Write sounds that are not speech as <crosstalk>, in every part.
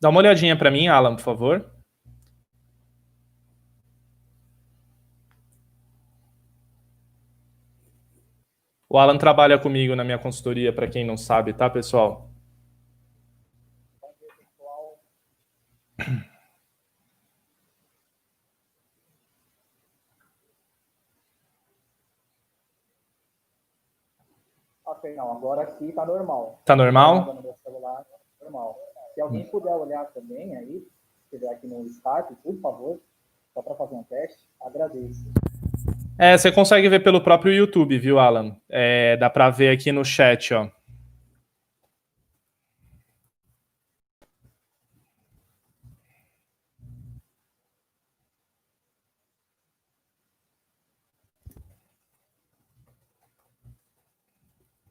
Dá uma olhadinha para mim, Alan, por favor. O Alan trabalha comigo na minha consultoria, para quem não sabe, tá, pessoal? Ok, não, agora aqui tá normal. Tá normal? No meu celular, normal. Se alguém puder olhar também aí, se estiver aqui no Skype, por favor, só para fazer um teste, agradeço. É, você consegue ver pelo próprio YouTube, viu, Alan? É, dá para ver aqui no chat, ó.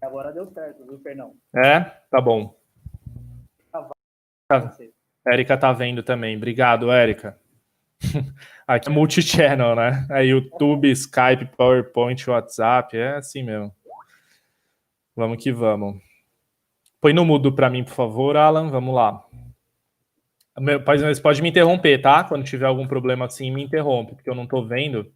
Agora deu certo, viu, Fernão? É? Tá bom. Érica tá vendo também. Obrigado, Érica. <laughs> Aqui é multi-channel, né? É YouTube, Skype, PowerPoint, WhatsApp, é assim mesmo. Vamos que vamos. Põe no mudo para mim, por favor, Alan. Vamos lá. Você pode me interromper, tá? Quando tiver algum problema assim, me interrompe, porque eu não estou vendo.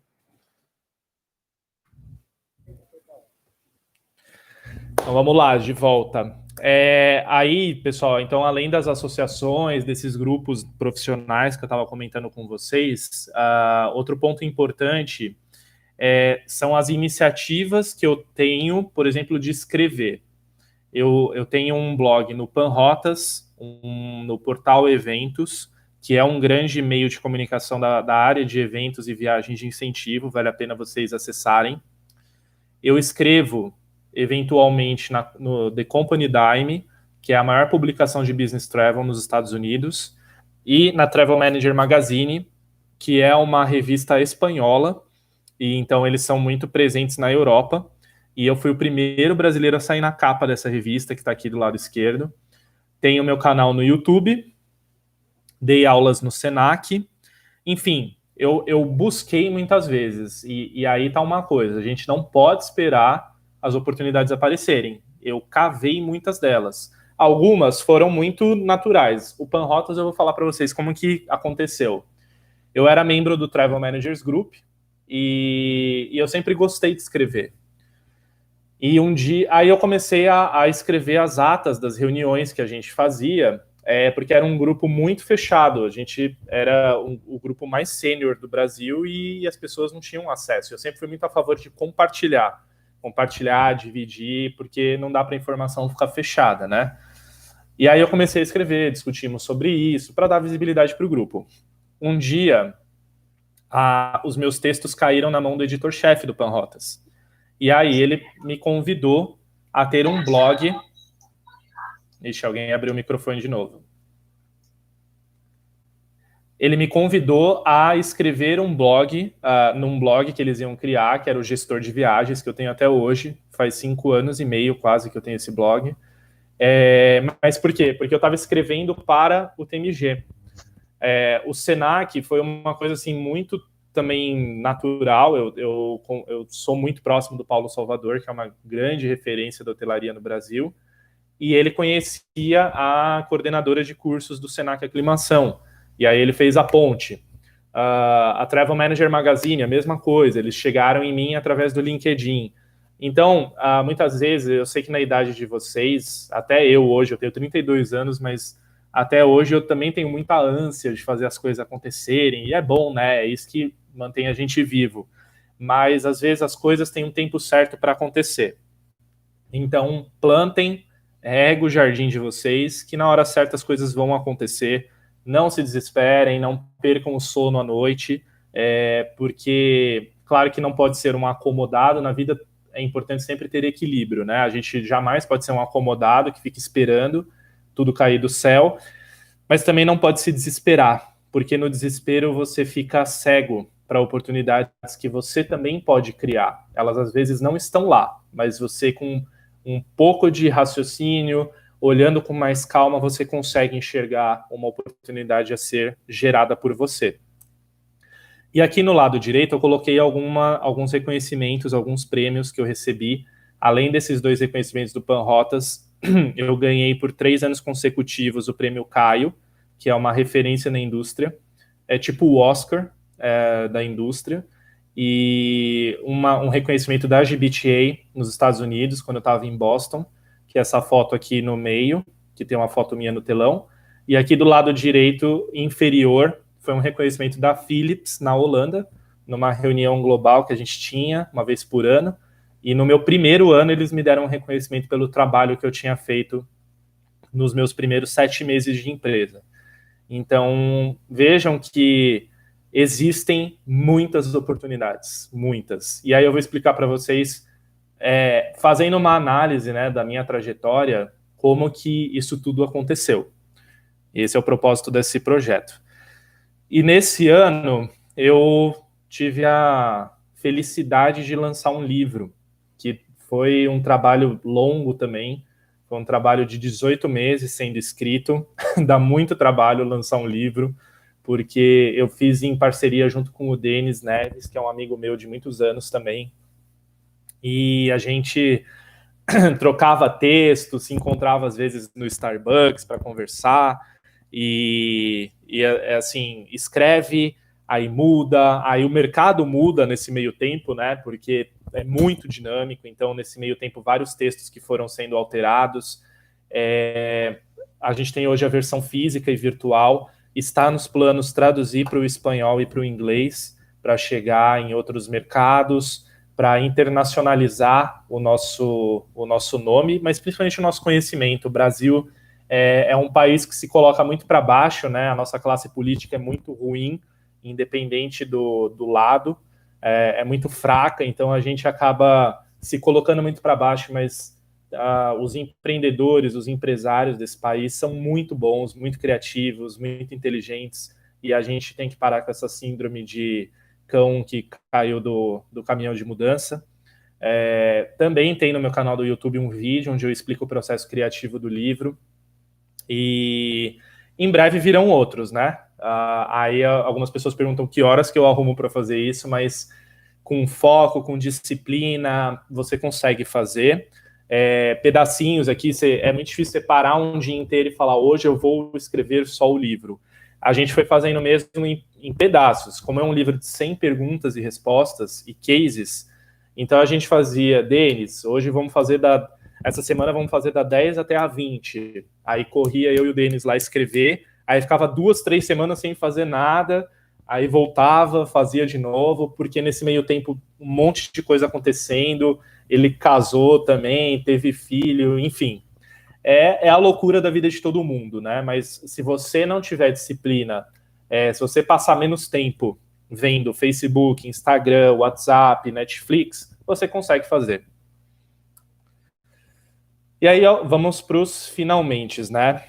Então vamos lá, de volta. É, aí, pessoal, então além das associações, desses grupos profissionais que eu estava comentando com vocês, uh, outro ponto importante é, são as iniciativas que eu tenho, por exemplo, de escrever. Eu, eu tenho um blog no Panrotas, um, no portal Eventos, que é um grande meio de comunicação da, da área de eventos e viagens de incentivo, vale a pena vocês acessarem. Eu escrevo eventualmente na, no The Company Dime, que é a maior publicação de business travel nos Estados Unidos, e na Travel Manager Magazine, que é uma revista espanhola, e então eles são muito presentes na Europa. E eu fui o primeiro brasileiro a sair na capa dessa revista, que está aqui do lado esquerdo. Tenho meu canal no YouTube, dei aulas no Senac, enfim, eu, eu busquei muitas vezes. E, e aí tá uma coisa: a gente não pode esperar as oportunidades aparecerem. Eu cavei muitas delas. Algumas foram muito naturais. O Panrotas eu vou falar para vocês como que aconteceu. Eu era membro do Travel Managers Group e, e eu sempre gostei de escrever. E um dia, aí eu comecei a, a escrever as atas das reuniões que a gente fazia, é, porque era um grupo muito fechado. A gente era um, o grupo mais sênior do Brasil e as pessoas não tinham acesso. Eu sempre fui muito a favor de compartilhar compartilhar, dividir, porque não dá para a informação ficar fechada, né? E aí eu comecei a escrever, discutimos sobre isso, para dar visibilidade para o grupo. Um dia, a, os meus textos caíram na mão do editor-chefe do Panrotas. E aí ele me convidou a ter um blog. Ixi, alguém abriu o microfone de novo ele me convidou a escrever um blog, uh, num blog que eles iam criar, que era o Gestor de Viagens, que eu tenho até hoje, faz cinco anos e meio quase que eu tenho esse blog. É, mas por quê? Porque eu estava escrevendo para o TMG. É, o Senac foi uma coisa assim muito também natural. Eu, eu, eu sou muito próximo do Paulo Salvador, que é uma grande referência da hotelaria no Brasil, e ele conhecia a coordenadora de cursos do Senac Aclimação. E aí ele fez a ponte. Uh, a Travel Manager Magazine, a mesma coisa, eles chegaram em mim através do LinkedIn. Então, uh, muitas vezes, eu sei que na idade de vocês, até eu hoje, eu tenho 32 anos, mas até hoje eu também tenho muita ânsia de fazer as coisas acontecerem, e é bom, né? É isso que mantém a gente vivo. Mas às vezes as coisas têm um tempo certo para acontecer. Então, plantem, rega o jardim de vocês, que na hora certa as coisas vão acontecer não se desesperem, não percam o sono à noite, é, porque, claro que não pode ser um acomodado, na vida é importante sempre ter equilíbrio, né? A gente jamais pode ser um acomodado que fica esperando tudo cair do céu, mas também não pode se desesperar, porque no desespero você fica cego para oportunidades que você também pode criar. Elas às vezes não estão lá, mas você com um pouco de raciocínio, olhando com mais calma, você consegue enxergar uma oportunidade a ser gerada por você. E aqui no lado direito eu coloquei alguma, alguns reconhecimentos, alguns prêmios que eu recebi. Além desses dois reconhecimentos do Panrotas, <clears throat> eu ganhei por três anos consecutivos o prêmio Caio, que é uma referência na indústria. É tipo o Oscar é, da indústria. E uma, um reconhecimento da GBTA nos Estados Unidos, quando eu estava em Boston, que é essa foto aqui no meio, que tem uma foto minha no telão. E aqui do lado direito inferior foi um reconhecimento da Philips na Holanda, numa reunião global que a gente tinha uma vez por ano. E no meu primeiro ano eles me deram um reconhecimento pelo trabalho que eu tinha feito nos meus primeiros sete meses de empresa. Então vejam que existem muitas oportunidades, muitas. E aí eu vou explicar para vocês, é, fazendo uma análise né, da minha trajetória, como que isso tudo aconteceu. Esse é o propósito desse projeto. E nesse ano eu tive a felicidade de lançar um livro, que foi um trabalho longo também, foi um trabalho de 18 meses sendo escrito, <laughs> dá muito trabalho lançar um livro, porque eu fiz em parceria junto com o Denis Neves, que é um amigo meu de muitos anos também, e a gente <clears throat> trocava texto, se encontrava às vezes no Starbucks para conversar, e, e é, é assim, escreve aí muda, aí o mercado muda nesse meio tempo, né? Porque é muito dinâmico, então nesse meio tempo vários textos que foram sendo alterados. É, a gente tem hoje a versão física e virtual, está nos planos traduzir para o espanhol e para o inglês, para chegar em outros mercados, para internacionalizar o nosso, o nosso nome, mas principalmente o nosso conhecimento. O Brasil é, é um país que se coloca muito para baixo, né? A nossa classe política é muito ruim, independente do, do lado, é, é muito fraca, então a gente acaba se colocando muito para baixo, mas uh, os empreendedores, os empresários desse país são muito bons, muito criativos, muito inteligentes, e a gente tem que parar com essa síndrome de cão que caiu do, do caminhão de mudança. É, também tem no meu canal do YouTube um vídeo onde eu explico o processo criativo do livro. E em breve virão outros, né? Uh, aí algumas pessoas perguntam que horas que eu arrumo para fazer isso, mas com foco, com disciplina, você consegue fazer. É, pedacinhos aqui, cê, é muito difícil separar um dia inteiro e falar hoje eu vou escrever só o livro. A gente foi fazendo mesmo em, em pedaços, como é um livro de 100 perguntas e respostas e cases, então a gente fazia, Denis, hoje vamos fazer da. Essa semana vamos fazer da 10 até a 20. Aí corria eu e o Denis lá escrever aí ficava duas, três semanas sem fazer nada, aí voltava, fazia de novo, porque nesse meio tempo um monte de coisa acontecendo, ele casou também, teve filho, enfim. É, é a loucura da vida de todo mundo, né? Mas se você não tiver disciplina, é, se você passar menos tempo vendo Facebook, Instagram, WhatsApp, Netflix, você consegue fazer. E aí, ó, vamos para os finalmente, né?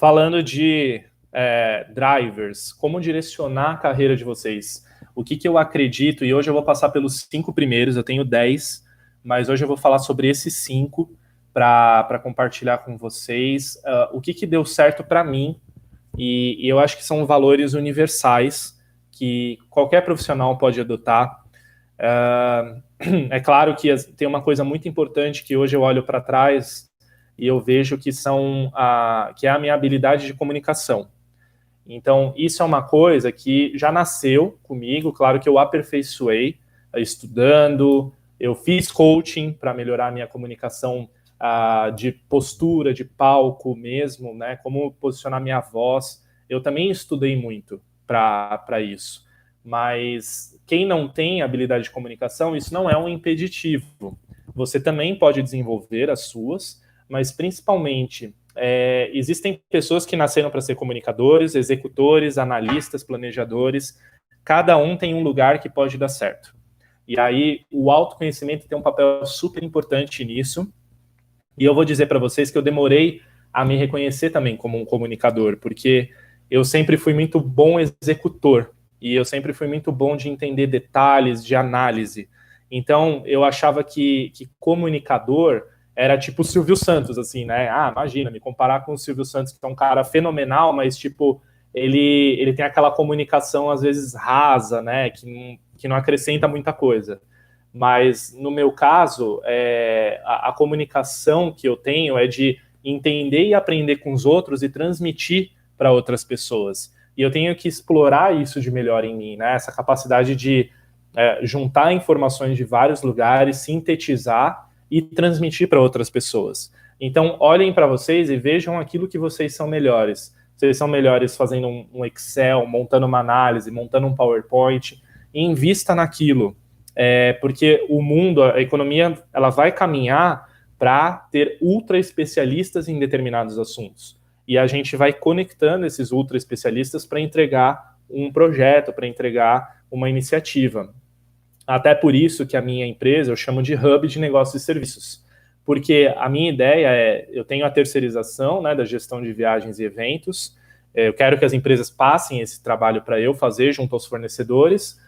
falando de é, drivers, como direcionar a carreira de vocês. O que, que eu acredito, e hoje eu vou passar pelos cinco primeiros, eu tenho dez, mas hoje eu vou falar sobre esses cinco para compartilhar com vocês uh, o que, que deu certo para mim, e, e, eu acho que são valores universais que qualquer profissional pode adotar. Uh, <clears throat> é claro que tem uma coisa muito importante que hoje eu olho para trás e eu vejo que são a, que é a minha habilidade de comunicação. Então, isso é uma coisa que já nasceu comigo, claro que eu aperfeiçoei estudando, eu fiz coaching para melhorar a minha comunicação uh, de postura, de palco mesmo, né? Como posicionar minha voz. Eu também estudei muito para isso. Mas quem não tem habilidade de comunicação, isso não é um impeditivo. Você também pode desenvolver as suas, mas principalmente é, existem pessoas que nasceram para ser comunicadores, executores, analistas, planejadores. Cada um tem um lugar que pode dar certo. E aí o autoconhecimento tem um papel super importante nisso. E eu vou dizer para vocês que eu demorei a me reconhecer também como um comunicador, porque eu sempre fui muito bom executor e eu sempre fui muito bom de entender detalhes, de análise. Então eu achava que, que comunicador era tipo o Silvio Santos, assim, né? Ah, imagina, me comparar com o Silvio Santos, que é um cara fenomenal, mas, tipo, ele, ele tem aquela comunicação, às vezes, rasa, né? Que não, que não acrescenta muita coisa. Mas, no meu caso, é, a, a comunicação que eu tenho é de entender e aprender com os outros e transmitir para outras pessoas. E eu tenho que explorar isso de melhor em mim, né? Essa capacidade de é, juntar informações de vários lugares, sintetizar e transmitir para outras pessoas. Então, olhem para vocês e vejam aquilo que vocês são melhores. Vocês são melhores fazendo um, Excel, montando uma análise, montando um PowerPoint, invista naquilo. É, porque o mundo, a economia, ela vai caminhar para ter ultra especialistas em determinados assuntos. E a gente vai conectando esses ultra especialistas para entregar um projeto, para entregar uma iniciativa. Até por isso que a minha empresa eu chamo de hub de negócios e serviços. Porque a minha ideia é, eu tenho a terceirização né, da gestão de viagens e eventos, é, eu quero que as empresas passem esse trabalho para eu fazer junto aos fornecedores,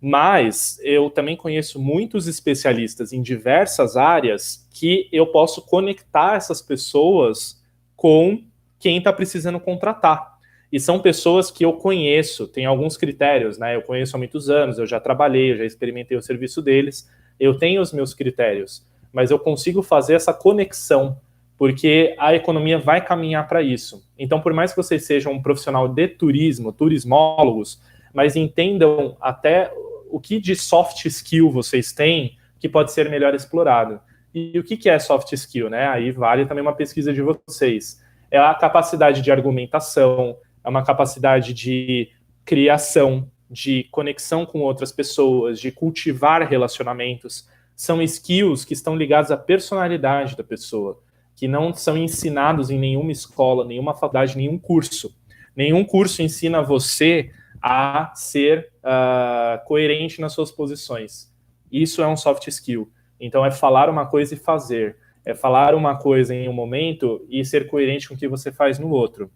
mas eu também conheço muitos especialistas em diversas áreas que eu posso conectar essas pessoas com quem está precisando contratar. E são pessoas que eu conheço, tem alguns critérios, né? Eu conheço há muitos anos, eu já trabalhei, eu já experimentei o serviço deles, eu tenho os meus critérios, mas eu consigo fazer essa conexão, porque a economia vai caminhar para isso. Então, por mais que vocês sejam um profissional de turismo, turismólogos, mas entendam até o que de soft skill vocês têm que pode ser melhor explorado. E o que é soft skill, né? Aí vale também uma pesquisa de vocês. É a capacidade de argumentação, é uma capacidade de criação, de conexão com outras pessoas, de cultivar relacionamentos. São skills que estão ligados à personalidade da pessoa, que não são ensinados em nenhuma escola, nenhuma faculdade, nenhum curso. Nenhum curso ensina você a ser uh, coerente nas suas posições. Isso é um soft skill. Então, é falar uma coisa e fazer. É falar uma coisa em um momento e ser coerente com o que você faz no outro.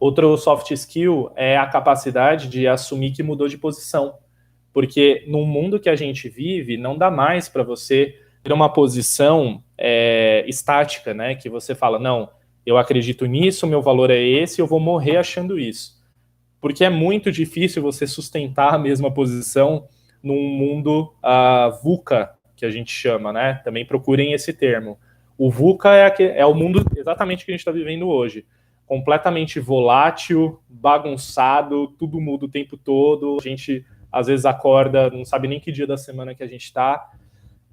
Outro soft skill é a capacidade de assumir que mudou de posição. Porque no mundo que a gente vive, não dá mais para você ter uma posição é, estática, né? Que você fala, não, eu acredito nisso, meu valor é esse, eu vou morrer achando isso. Porque é muito difícil você sustentar a mesma posição num mundo uh, VUCA, que a gente chama, né? Também procurem esse termo. O VUCA é, é o mundo exatamente que a gente está vivendo hoje completamente volátil, bagunçado, tudo muda o tempo todo. A gente às vezes acorda, não sabe nem que dia da semana que a gente está.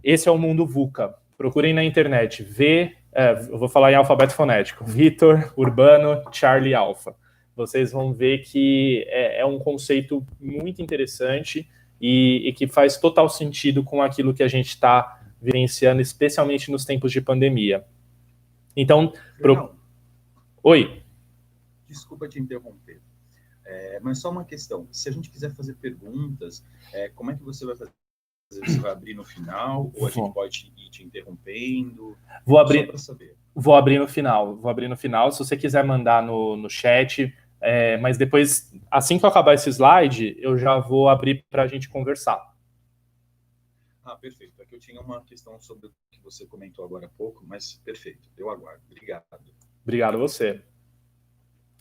Esse é o mundo VUCA. Procurem na internet. V, é, eu vou falar em alfabeto fonético. Vitor, Urbano, Charlie Alpha. Vocês vão ver que é, é um conceito muito interessante e, e, que faz total sentido com aquilo que a gente está vivenciando, especialmente nos tempos de pandemia. Então, pro... oi desculpa te interromper. É, mas só uma questão: se a gente quiser fazer perguntas, é, como é que você vai fazer? Você vai abrir no final ou a gente pode ir te interrompendo? Vou abrir. Vou abrir no final. Vou abrir no final. Se você quiser mandar no, no chat, é, mas depois, assim que eu acabar esse slide, eu já vou abrir para a gente conversar. Ah, perfeito. Aqui eu tinha uma questão sobre o que você comentou agora há pouco, mas perfeito. Eu aguardo. Obrigado. Obrigado a você.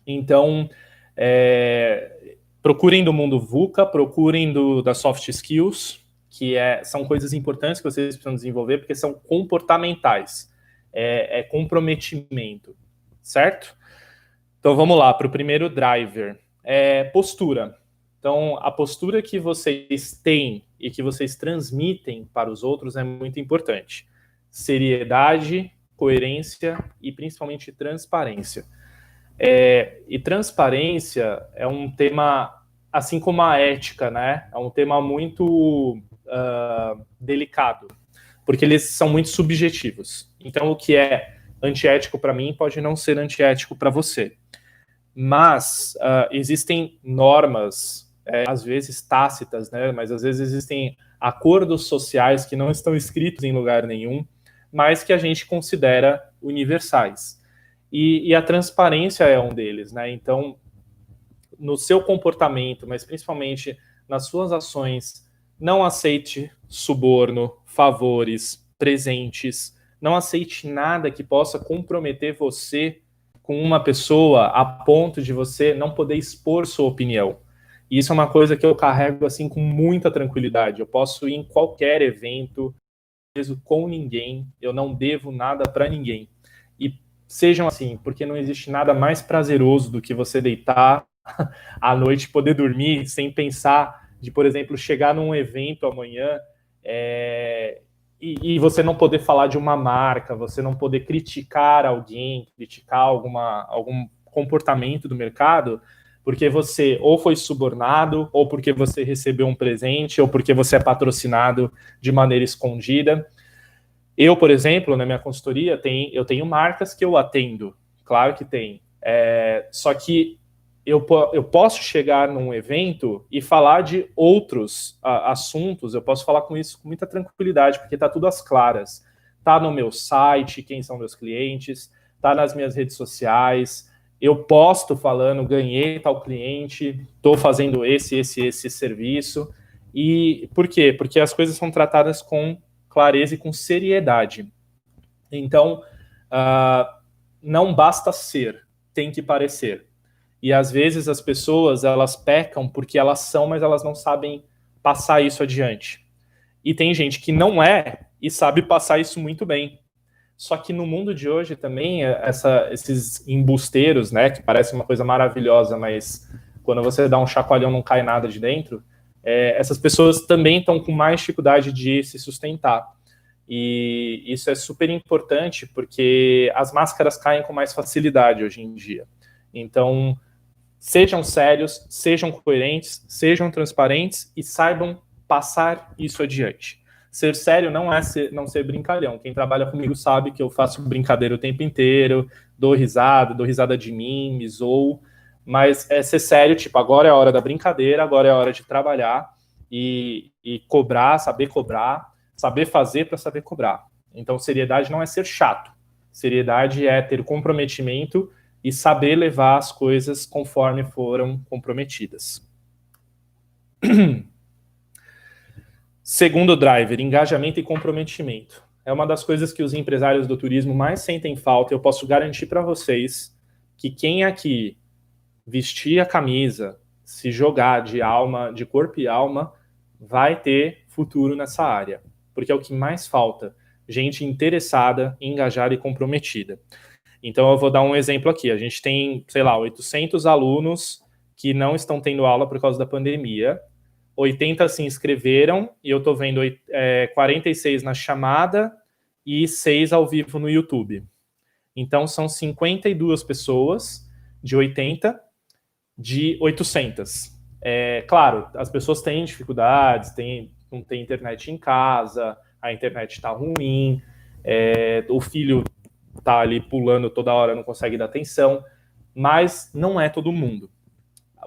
Então, é, procurem do mundo VUCA, procurem do, das soft skills, que é, são coisas importantes que vocês precisam desenvolver, porque são comportamentais, é, é comprometimento, certo? Então vamos lá para o primeiro driver, é postura. Então, a postura que vocês têm e que vocês transmitem para os outros é muito importante. Seriedade, coerência e principalmente transparência. É, e transparência é um tema, assim como a ética, né? É um tema muito uh, delicado, porque eles são muito subjetivos. Então, o que é antiético para mim pode não ser antiético para você. Mas uh, existem normas, é, às vezes tácitas, né? Mas às vezes existem acordos sociais que não estão escritos em lugar nenhum, mas que a gente considera universais. E, e, a transparência é um deles, né? Então, no seu comportamento, mas principalmente nas suas ações, não aceite suborno, favores, presentes, não aceite nada que possa comprometer você com uma pessoa a ponto de você não poder expor sua opinião. E isso é uma coisa que eu carrego assim com muita tranquilidade. Eu posso ir em qualquer evento, com ninguém, eu não devo nada para ninguém sejam assim, porque não existe nada mais prazeroso do que você deitar <laughs> à noite, poder dormir sem pensar de, por exemplo, chegar num evento amanhã é, e, e, você não poder falar de uma marca, você não poder criticar alguém, criticar alguma, algum comportamento do mercado, porque você ou foi subornado, ou porque você recebeu um presente, ou porque você é patrocinado de maneira escondida. Eu, por exemplo, na minha consultoria, tem, eu tenho marcas que eu atendo, claro que tem. É, só que eu, eu posso chegar num evento e falar de outros a, assuntos, eu posso falar com isso com muita tranquilidade, porque está tudo às claras. Está no meu site, quem são meus clientes, está nas minhas redes sociais, eu posto falando, ganhei tal cliente, estou fazendo esse, esse, esse serviço. E por quê? Porque as coisas são tratadas com clareza e com seriedade. Então, uh, não basta ser, tem que parecer. E às vezes as pessoas elas pecam porque elas são, mas elas não sabem passar isso adiante. E tem gente que não é e sabe passar isso muito bem. Só que no mundo de hoje também, é, essa, esses embusteiros, né, que parece uma coisa maravilhosa, mas quando você dá um chacoalhão não cai nada de dentro, é, essas pessoas também estão com mais dificuldade de se sustentar. E isso é super importante porque as máscaras caem com mais facilidade hoje em dia. Então, sejam sérios, sejam coerentes, sejam transparentes e saibam passar isso adiante. Ser sério não é ser, não ser brincalhão. Quem trabalha comigo sabe que eu faço brincadeira o tempo inteiro, dou risada, dou risada de mim, me zoo, mas é ser sério, tipo, agora é a hora da brincadeira, agora é a hora de trabalhar e, e cobrar, saber cobrar, saber fazer para saber cobrar. Então, seriedade não é ser chato. Seriedade é ter comprometimento e saber levar as coisas conforme foram comprometidas. <clears throat> Segundo driver, engajamento e comprometimento. É uma das coisas que os empresários do turismo mais sentem falta. Eu posso garantir para vocês que quem aqui vestir a camisa, se jogar de alma, de corpo e alma, vai ter futuro nessa área porque é o que mais falta. Gente interessada, engajada e comprometida. Então, eu vou dar um exemplo aqui. A gente tem, sei lá, 800 alunos que não estão tendo aula por causa da pandemia. 80 se inscreveram e eu estou vendo é, 46 na chamada e 6 ao vivo no YouTube. Então, são 52 pessoas de 80 de 800. É, claro, as pessoas têm dificuldades, têm não tem internet em casa, a internet está ruim, é, o filho está ali pulando toda hora, não consegue dar atenção, mas não é todo mundo.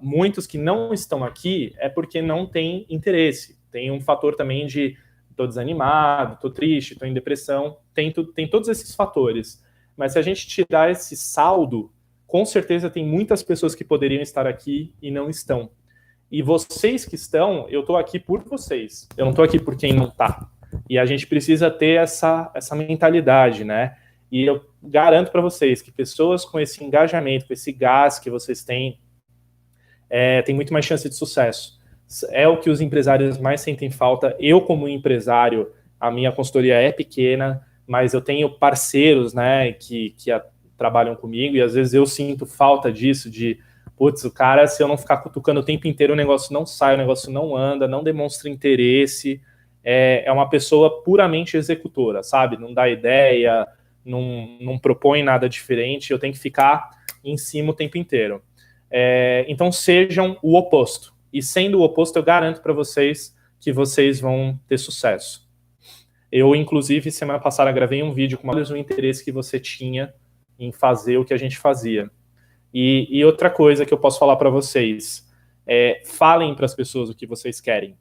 Muitos que não estão aqui é porque não tem interesse. Tem um fator também de estou desanimado, estou triste, estou em depressão, tem, tem todos esses fatores. Mas se a gente tirar esse saldo, com certeza tem muitas pessoas que poderiam estar aqui e não estão. E vocês que estão, eu estou aqui por vocês. Eu não estou aqui por quem não está. E a gente precisa ter essa, essa mentalidade, né? E eu garanto para vocês que pessoas com esse engajamento, com esse gás que vocês têm, é, tem muito mais chance de sucesso. É o que os empresários mais sentem falta. Eu, como empresário, a minha consultoria é pequena, mas eu tenho parceiros, né, que, que a, trabalham comigo e às vezes eu sinto falta disso, de putz, o cara, se eu não ficar cutucando o tempo inteiro, o negócio não sai, o negócio não anda, não demonstra interesse. É, é uma pessoa puramente executora, sabe? Não dá ideia, não, não propõe nada diferente, eu tenho que ficar em cima o tempo inteiro. É, então sejam o oposto. E sendo o oposto, eu garanto para vocês que vocês vão ter sucesso. Eu, inclusive, semana passada gravei um vídeo com o interesse que você tinha em fazer o que a gente fazia. E, e outra coisa que eu posso falar para vocês é falem para as pessoas o que vocês querem.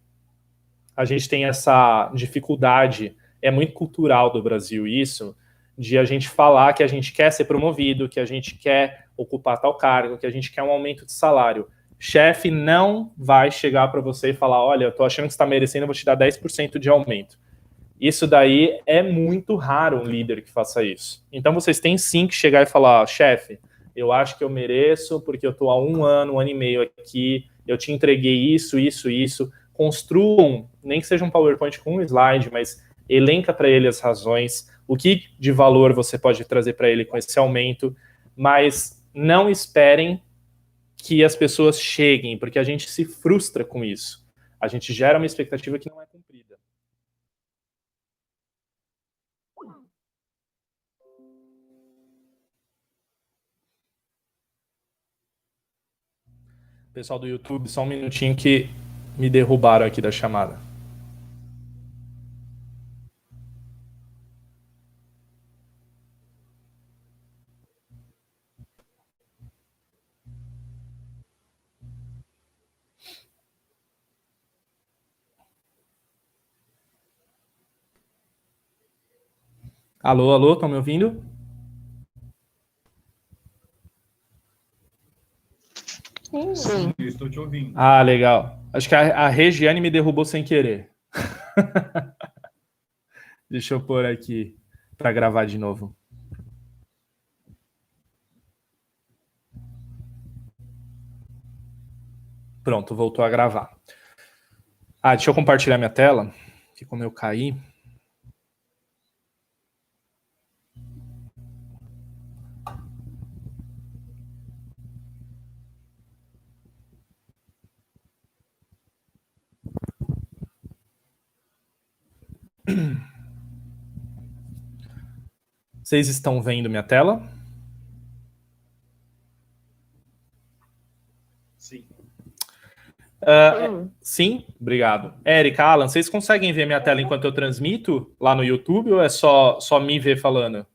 A gente tem essa dificuldade, é muito cultural do Brasil isso, de a gente falar que a gente quer ser promovido, que a gente quer ocupar tal cargo, que a gente quer um aumento de salário. Chefe não vai chegar para você e falar: olha, eu tô achando que você está merecendo, eu vou te dar 10% de aumento. Isso daí é muito raro um líder que faça isso. Então vocês têm sim que chegar e falar: chefe, eu acho que eu mereço, porque eu estou há um ano, um ano e meio aqui, eu te entreguei isso, isso, isso. Construam, nem que seja um PowerPoint com um slide, mas elenca para ele as razões, o que de valor você pode trazer para ele com esse aumento, mas não esperem que as pessoas cheguem, porque a gente se frustra com isso. A gente gera uma expectativa que não é cumprida. Pessoal do YouTube, só um minutinho que me derrubaram aqui da chamada. Alô, alô, estão me ouvindo? Sim. eu estou te ouvindo. Ah, legal. Acho que a, a Regiane me derrubou sem querer. <laughs> Deixa eu pôr aqui para gravar de novo. Pronto, voltou a gravar. Ah, deixa eu compartilhar minha tela, que como eu caí, Vocês estão vendo minha tela? Sim. Uh, sim, obrigado. Érica, Alan, vocês conseguem ver minha tela enquanto eu transmito lá no YouTube ou é só, só me ver falando?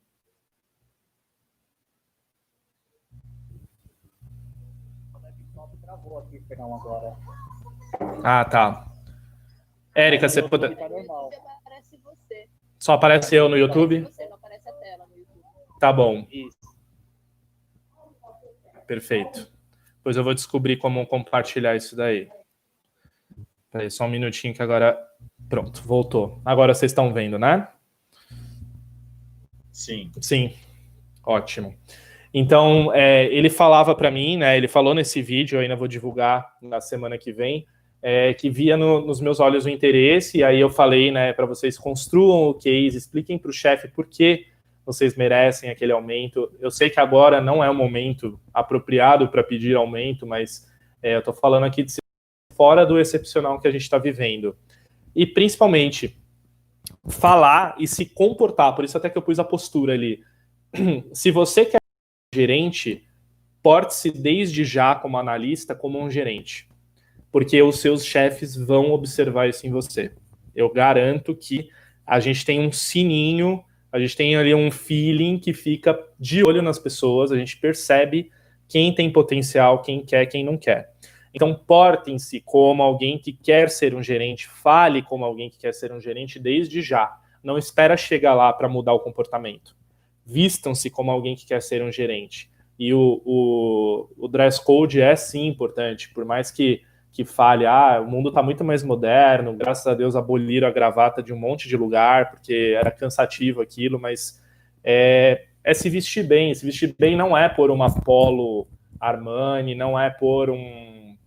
Ah, tá. Érica, você pode. Só aparece eu no YouTube? Você não aparece a tela no YouTube. Tá bom. Isso. Perfeito. Pois eu vou descobrir como compartilhar isso daí. Peraí, só um minutinho que agora. Pronto, voltou. Agora vocês estão vendo, né? Sim. Sim. Ótimo. Então, é, ele falava para mim, né? Ele falou nesse vídeo, eu ainda vou divulgar na semana que vem é, que via no, nos meus olhos o interesse, e aí eu falei, né, para vocês construam o case, expliquem para o chefe por que vocês merecem aquele aumento. Eu sei que agora não é o momento apropriado para pedir aumento, mas é, eu estou falando aqui de fora do excepcional que a gente está vivendo. E principalmente falar e se comportar, por isso até que eu pus a postura ali. <clears throat> Se você quer ser gerente, porte-se desde já como analista, como um gerente porque os seus chefes vão observar isso em você. Eu garanto que a gente tem um sininho, a gente tem ali um feeling que fica de olho nas pessoas, a gente percebe quem tem potencial, quem quer, quem não quer. Então, portem-se como alguém que quer ser um gerente, fale como alguém que quer ser um gerente desde já. Não espera chegar lá para mudar o comportamento. Vistam-se como alguém que quer ser um gerente. E o, o, o dress code é sim importante, por mais que que fale, ah, o mundo está muito mais moderno, graças a Deus aboliram a gravata de um monte de lugar, porque era cansativo aquilo, mas é, é se vestir bem. Se vestir bem não é por uma polo Armani, não é por um,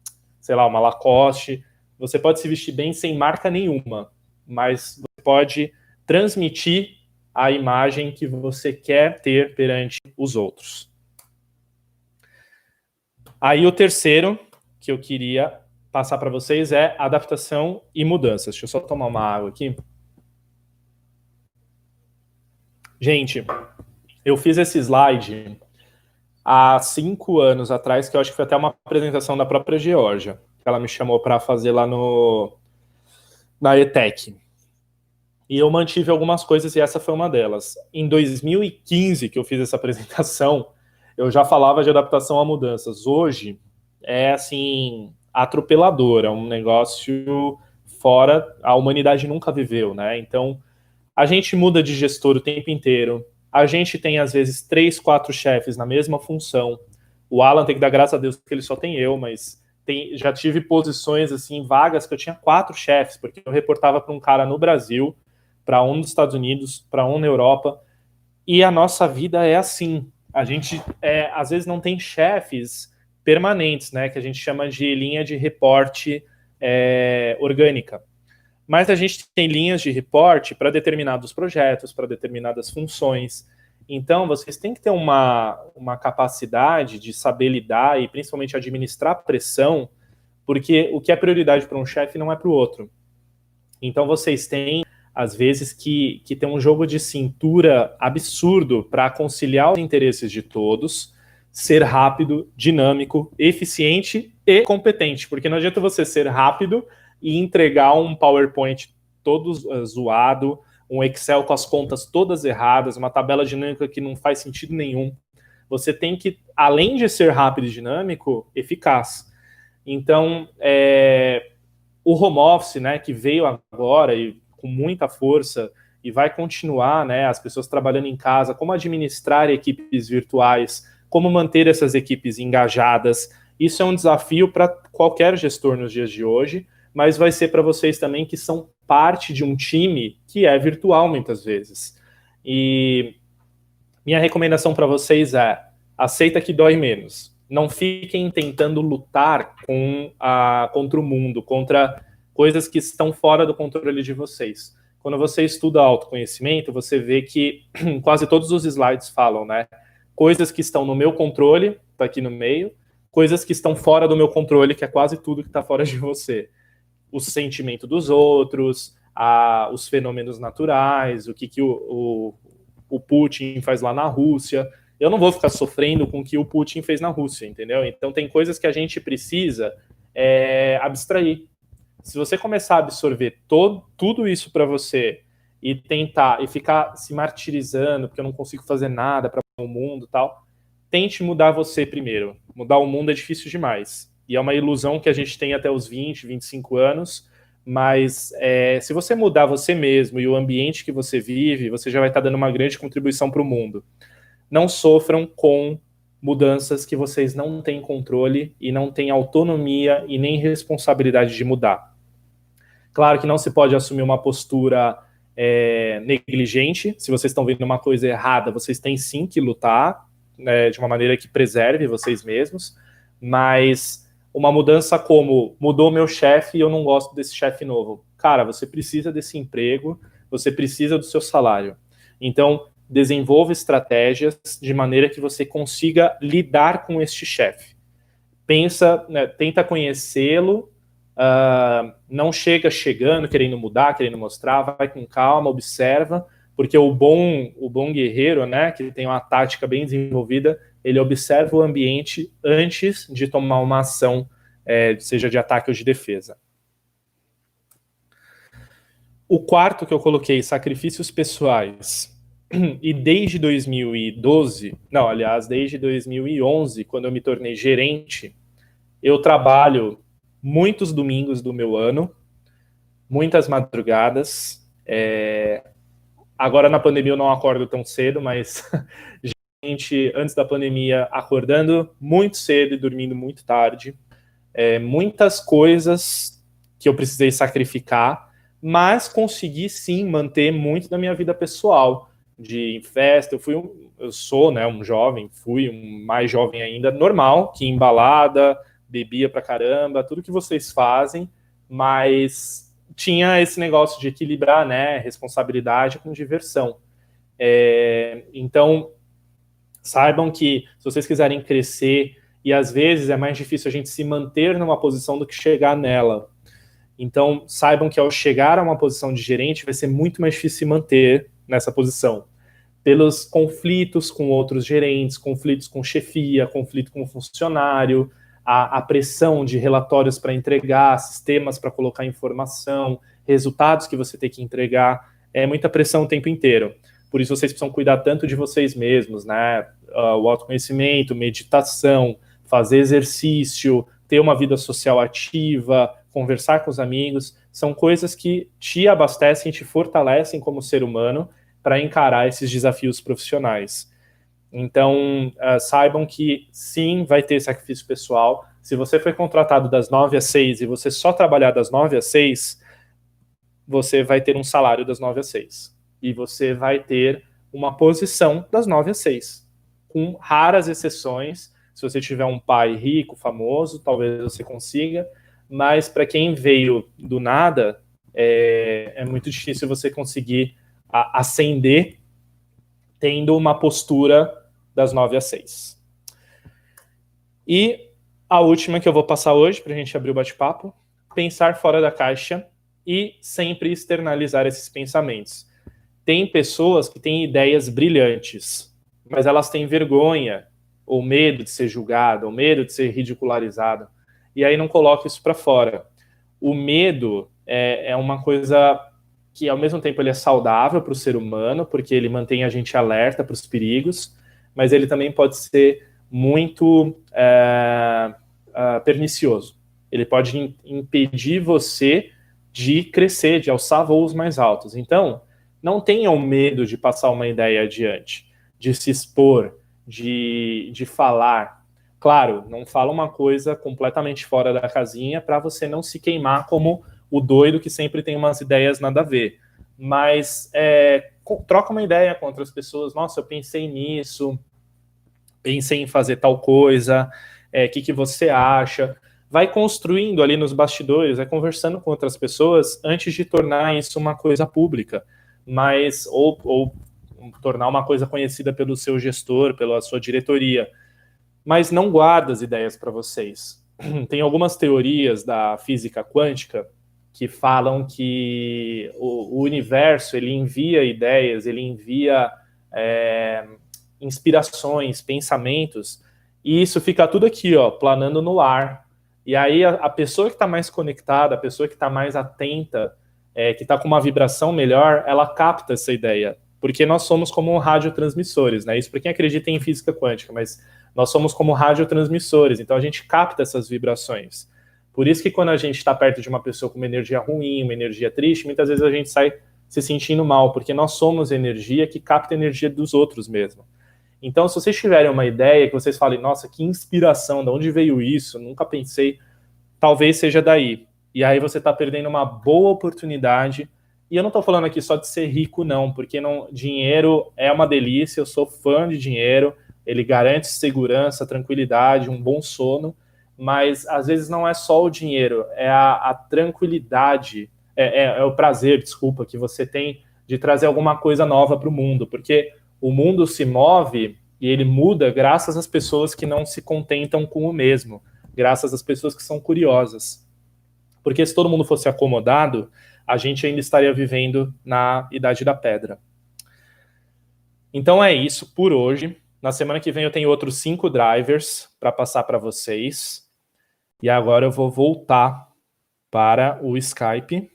sei lá, uma Lacoste. Você pode se vestir bem sem marca nenhuma, mas você pode transmitir a imagem que você quer ter perante os outros. Aí o terceiro que eu queria passar para vocês é adaptação e mudanças. Deixa eu só tomar uma água aqui. Gente, eu fiz esse slide há cinco anos atrás, que eu acho que foi até uma apresentação da própria Georgia, que ela me chamou para fazer lá no na ETEC. E eu mantive algumas coisas e essa foi uma delas. Em 2015, que eu fiz essa apresentação, eu já falava de adaptação a mudanças. Hoje é assim, atropeladora, um negócio fora a humanidade nunca viveu, né? Então a gente muda de gestor o tempo inteiro. A gente tem às vezes três, quatro chefes na mesma função. O Alan tem que dar graças a Deus porque ele só tem eu, mas tem, já tive posições assim vagas que eu tinha quatro chefes porque eu reportava para um cara no Brasil, para um nos Estados Unidos, para um na Europa. E a nossa vida é assim. A gente é, às vezes não tem chefes permanentes, né, que a gente chama de linha de reporte é, orgânica. mas a gente tem linhas de reporte para determinados projetos, para determinadas funções. Então, vocês têm que ter uma, uma capacidade de saber lidar e principalmente administrar pressão, porque o que é prioridade para um chefe não é para o outro. Então, vocês têm, às vezes, que, que ter um jogo de cintura absurdo para conciliar os interesses de todos, ser rápido, dinâmico, eficiente e competente, porque não adianta você ser rápido e entregar um PowerPoint todo uh, zoado, um Excel com as contas todas erradas, uma tabela dinâmica que não faz sentido nenhum. Você tem que, além de ser rápido e dinâmico, eficaz. Então, é, o home office, né, que veio agora e com muita força e vai continuar, né, as pessoas trabalhando em casa, como administrar equipes virtuais, como manter essas equipes engajadas. Isso é um desafio para qualquer gestor nos dias de hoje, mas vai ser para vocês também que são parte de um time que é virtual muitas vezes. E minha recomendação para vocês é: aceita que dói menos. Não fiquem tentando lutar com a, contra o mundo, contra coisas que estão fora do controle de vocês. Quando você estuda autoconhecimento, você vê que <clears throat> quase todos os slides falam, né? Coisas que estão no meu controle, tá aqui no meio, coisas que estão fora do meu controle, que é quase tudo que está fora de você. O sentimento dos outros, a, os fenômenos naturais, o que, que o, o, o Putin faz lá na Rússia. Eu não vou ficar sofrendo com o que o Putin fez na Rússia, entendeu? Então tem coisas que a gente precisa é, abstrair. Se você começar a absorver todo, tudo isso para você e tentar e ficar se martirizando porque eu não consigo fazer nada para o mundo tal, tente mudar você primeiro. Mudar o mundo é difícil demais. E é uma ilusão que a gente tem até os 20, 25 anos, mas é, se você mudar você mesmo e o ambiente que você vive, você já vai estar dando uma grande contribuição para o mundo. Não sofram com mudanças que vocês não têm controle e não têm autonomia e nem responsabilidade de mudar. Claro que não se pode assumir uma postura é, negligente. Se vocês estão vendo uma coisa errada, vocês têm sim que lutar né, de uma maneira que preserve vocês mesmos. Mas uma mudança como mudou meu chefe e eu não gosto desse chefe novo. Cara, você precisa desse emprego, você precisa do seu salário. Então, desenvolva estratégias de maneira que você consiga lidar com este chefe. Pensa, né, tenta conhecê-lo Uh, não chega chegando, querendo mudar, querendo mostrar, vai com calma, observa, porque o bom, o bom guerreiro, né, que tem uma tática bem desenvolvida, ele observa o ambiente antes de tomar uma ação, é, seja de ataque ou de defesa. O quarto que eu coloquei, sacrifícios pessoais. E desde 2012, não, aliás, desde 2011, quando eu me tornei gerente, eu trabalho muitos domingos do meu ano, muitas madrugadas. É... Agora na pandemia eu não acordo tão cedo, mas <laughs> gente antes da pandemia acordando muito cedo e dormindo muito tarde. É, muitas coisas que eu precisei sacrificar, mas consegui sim manter muito da minha vida pessoal. De festa, eu fui um, eu sou né, um jovem, fui um mais jovem ainda, normal, que embalada, bebia pra caramba, tudo que vocês fazem, mas tinha esse negócio de equilibrar, né, responsabilidade com diversão. É, então, saibam que se vocês quiserem crescer, e às vezes é mais difícil a gente se manter numa posição do que chegar nela. Então, saibam que ao chegar a uma posição de gerente, vai ser muito mais difícil se manter nessa posição. Pelos conflitos com outros gerentes, conflitos com chefia, conflito com funcionário, a, a pressão de relatórios para entregar, sistemas para colocar informação, resultados que você tem que entregar, é muita pressão o tempo inteiro. Por isso vocês precisam cuidar tanto de vocês mesmos, né? Uh, o autoconhecimento, meditação, fazer exercício, ter uma vida social ativa, conversar com os amigos, são coisas que te abastecem, te fortalecem como ser humano para encarar esses desafios profissionais. Então, uh, saibam que sim, vai ter sacrifício pessoal. Se você foi contratado das 9 às 6 e você só trabalhar das 9 às 6, você vai ter um salário das 9 às 6. E você vai ter uma posição das 9 às 6. Com raras exceções, se você tiver um pai rico, famoso, talvez você consiga, mas para quem veio do nada, é, é muito difícil você conseguir a, ascender tendo uma postura das 9 às 6. E a última que eu vou passar hoje, para a gente abrir o bate-papo, pensar fora da caixa e sempre externalizar esses pensamentos. Tem pessoas que têm ideias brilhantes, mas elas têm vergonha ou medo de ser julgada, ou medo de ser ridicularizada, e aí não coloca isso para fora. O medo é, é uma coisa que, ao mesmo tempo, ele é saudável para o ser humano, porque ele mantém a gente alerta para os perigos, mas ele também pode ser muito é, é, pernicioso. Ele pode impedir você de crescer, de alçar voos mais altos. Então, não tenham medo de passar uma ideia adiante, de se expor, de, de falar. Claro, não fala uma coisa completamente fora da casinha para você não se queimar como o doido que sempre tem umas ideias nada a ver. Mas é, troca uma ideia com outras pessoas. Nossa, eu pensei nisso, pensei em fazer tal coisa, o é, que, que você acha? Vai construindo ali nos bastidores, vai conversando com outras pessoas antes de tornar isso uma coisa pública, mas ou, ou tornar uma coisa conhecida pelo seu gestor, pela sua diretoria. Mas não guarda as ideias para vocês. <clears throat> Tem algumas teorias da física quântica que falam que o, o universo ele envia ideias, ele envia é, inspirações, pensamentos, e isso fica tudo aqui, ó, planando no ar. E aí a, a pessoa que está mais conectada, a pessoa que está mais atenta, é, que está com uma vibração melhor, ela capta essa ideia porque nós somos como radiotransmissores, né? Isso para quem acredita em física quântica, mas nós somos como radiotransmissores, então a gente capta essas vibrações. Por isso que quando a gente está perto de uma pessoa com uma energia ruim, uma energia triste, muitas vezes a gente sai se sentindo mal, porque nós somos energia que capta a energia dos outros mesmo. Então, se vocês tiverem uma ideia que vocês falem, nossa, que inspiração, de onde veio isso? Nunca pensei, talvez seja daí. E aí você está perdendo uma boa oportunidade e eu não estou falando aqui só de ser rico, não, porque não, dinheiro é uma delícia, eu sou fã de dinheiro, ele garante segurança, tranquilidade, um bom sono, mas às vezes não é só o dinheiro, é a, a tranquilidade, é, é, é, o prazer, desculpa, que você tem de trazer alguma coisa nova para o mundo, porque o mundo se move e ele muda graças às pessoas que não se contentam com o mesmo, graças às pessoas que são curiosas. Porque se todo mundo fosse acomodado, a gente ainda estaria vivendo na Idade da Pedra. Então é isso por hoje. Na semana que vem eu tenho outros cinco drivers para passar para vocês. E agora eu vou voltar para o Skype.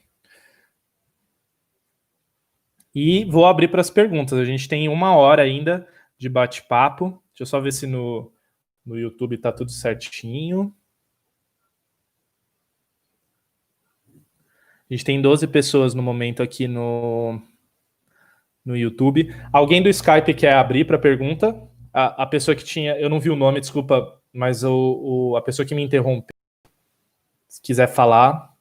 E vou abrir para as perguntas. A gente tem uma hora ainda de bate-papo. Deixa eu só ver se no, no YouTube está tudo certinho. A gente tem 12 pessoas no momento aqui no, no YouTube. Alguém do Skype quer abrir para pergunta? A, a, pessoa que tinha, eu não vi o nome, desculpa, mas o, o, a pessoa que me interrompeu, se quiser falar.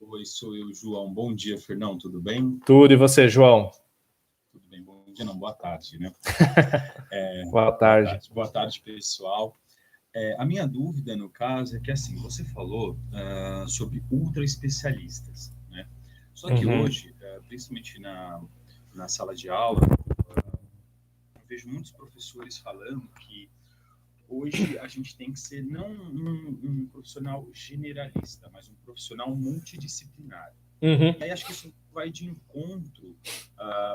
Oi, sou eu, João. Bom dia, Fernão, tudo bem? Tudo, e você, João? Tudo bem, bom dia, não, boa tarde, né? <laughs> É, boa tarde. Boa tarde, boa tarde pessoal. É, a minha dúvida, no caso, é que, assim, você falou uh, sobre ultra especialistas, né? Só que uhum. hoje, uh, principalmente na, na sala de aula, uh, eu vejo muitos professores falando que hoje a gente tem que ser não um, um profissional generalista, mas um profissional multidisciplinar. Uhum. Aí acho que isso vai de encontro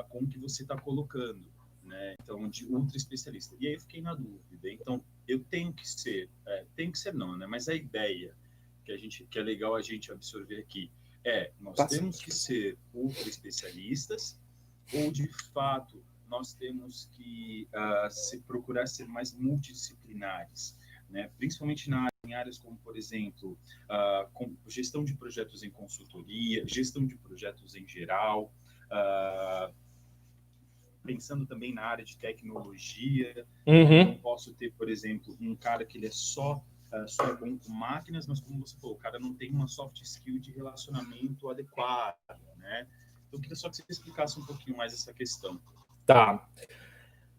com o que você está colocando né? Então, de ultra especialista. E aí eu fiquei na dúvida. Então, eu tenho que ser, é, tem que ser não, né? Mas a ideia que a gente, que é legal a gente absorver aqui é, nós Bastante. temos que ser ultra especialistas ou de fato nós temos que uh, se, procurar ser mais multidisciplinares, né? Principalmente na em áreas como, por exemplo, uh, gestão de projetos em consultoria, gestão de projetos em geral, uh, pensando também na área de tecnologia. Uhum. Então, posso ter, por exemplo, um cara que ele é só só é bom com máquinas, mas como você falou, o cara não tem uma soft skill de relacionamento adequado, né? Então, eu queria só que você explicasse um pouquinho mais essa questão. Tá.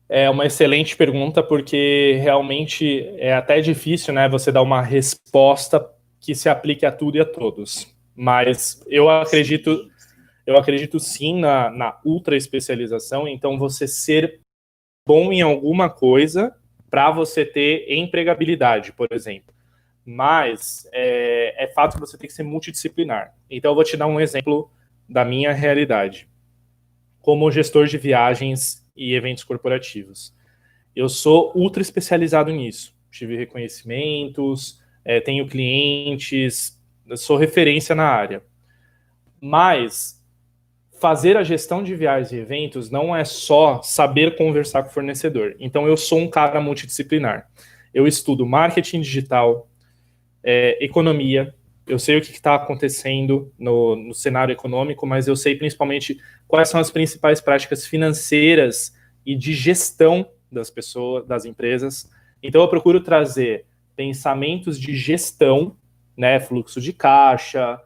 É uma excelente pergunta, porque realmente é até difícil, né, você dar uma resposta que se aplique a tudo e a todos. Mas eu acredito, eu acredito sim na, na ultra especialização, então você ser bom em alguma coisa para você ter empregabilidade, por exemplo. Mas é, é fato que você tem que ser multidisciplinar. Então eu vou te dar um exemplo da minha realidade. Como gestor de viagens e eventos corporativos. Eu sou ultra especializado nisso. Tive reconhecimentos, é, tenho clientes, sou referência na área. Mas fazer a gestão de viagens e eventos não é só saber conversar com o fornecedor. Então eu sou um cara multidisciplinar. Eu estudo marketing digital, é, economia, eu sei o que está acontecendo no, no, cenário econômico, mas eu sei principalmente quais são as principais práticas financeiras e de gestão das pessoas, das empresas. Então eu procuro trazer pensamentos de gestão, né, fluxo de caixa,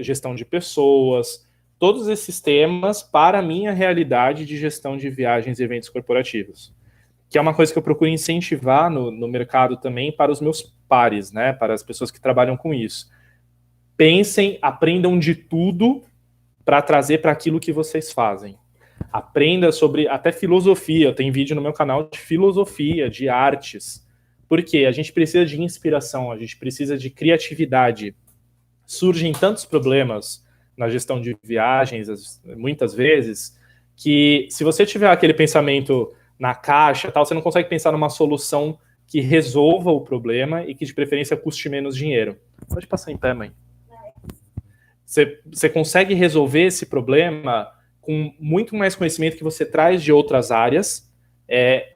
gestão de pessoas, todos esses temas para a minha realidade de gestão de viagens e eventos corporativos. Que é uma coisa que eu procuro incentivar no, no mercado também para os meus pares, né, para as pessoas que trabalham com isso pensem, aprendam de tudo para trazer para aquilo que vocês fazem. Aprenda sobre até filosofia. Eu tenho vídeo no meu canal de filosofia, de artes. Porque a gente precisa de inspiração, a gente precisa de criatividade. Surgem tantos problemas na gestão de viagens, muitas vezes, que se você tiver aquele pensamento na caixa, tal, você não consegue pensar numa solução que resolva o problema e que de preferência custe menos dinheiro. Pode passar em pé, mãe. Você, consegue resolver esse problema com muito mais conhecimento que você traz de outras áreas, é,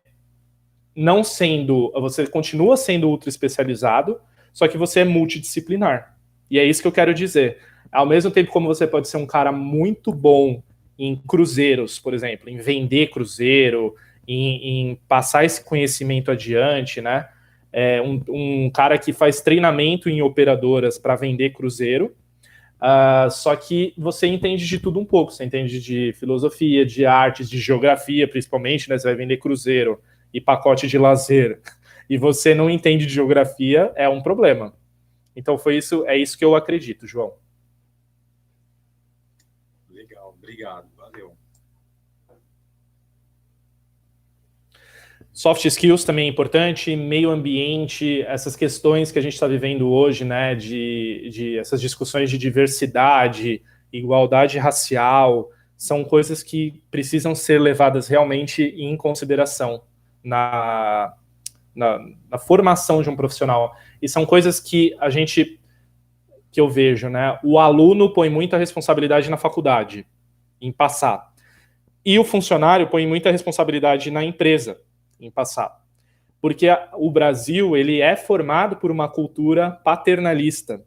não sendo, você continua sendo ultra especializado, só que você é multidisciplinar. E é isso que eu quero dizer. Ao mesmo tempo como você pode ser um cara muito bom em cruzeiros, por exemplo, em vender cruzeiro, em, em passar esse conhecimento adiante, né? É um, um cara que faz treinamento em operadoras para vender cruzeiro, Uh, só que você entende de tudo um pouco. Você entende de filosofia, de artes, de geografia, principalmente, né? Você vai vender cruzeiro e pacote de lazer, e você não entende de geografia, é um problema. Então foi isso, é isso que eu acredito, João. Legal, obrigado. Soft skills também é importante, meio ambiente, essas questões que a gente está vivendo hoje, né, de, de essas discussões de diversidade, igualdade racial, são coisas que precisam ser levadas realmente em consideração na, na, na, formação de um profissional. E são coisas que a gente, que eu vejo, né, o aluno põe muita responsabilidade na faculdade, em passar. E o funcionário põe muita responsabilidade na empresa, em passar. Porque a, o Brasil ele é formado por uma cultura paternalista.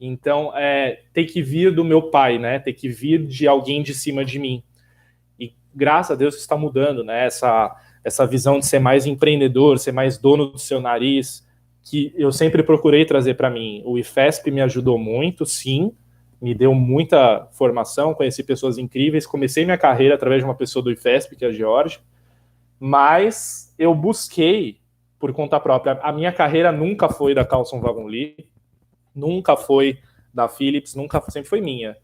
Então, é, tem que vir do meu pai, né? Tem que vir de alguém de cima de mim. E graças a Deus está mudando, né? Essa, essa visão de ser mais empreendedor, ser mais dono do seu nariz, que eu sempre procurei trazer para mim. O IFESP me ajudou muito, sim, me deu muita formação, conheci pessoas incríveis, comecei minha carreira através de uma pessoa do IFESP, que é a George, mas eu busquei por conta própria. A minha carreira nunca foi da Carlson Wagon Lee, nunca foi da Philips, nunca sempre foi minha.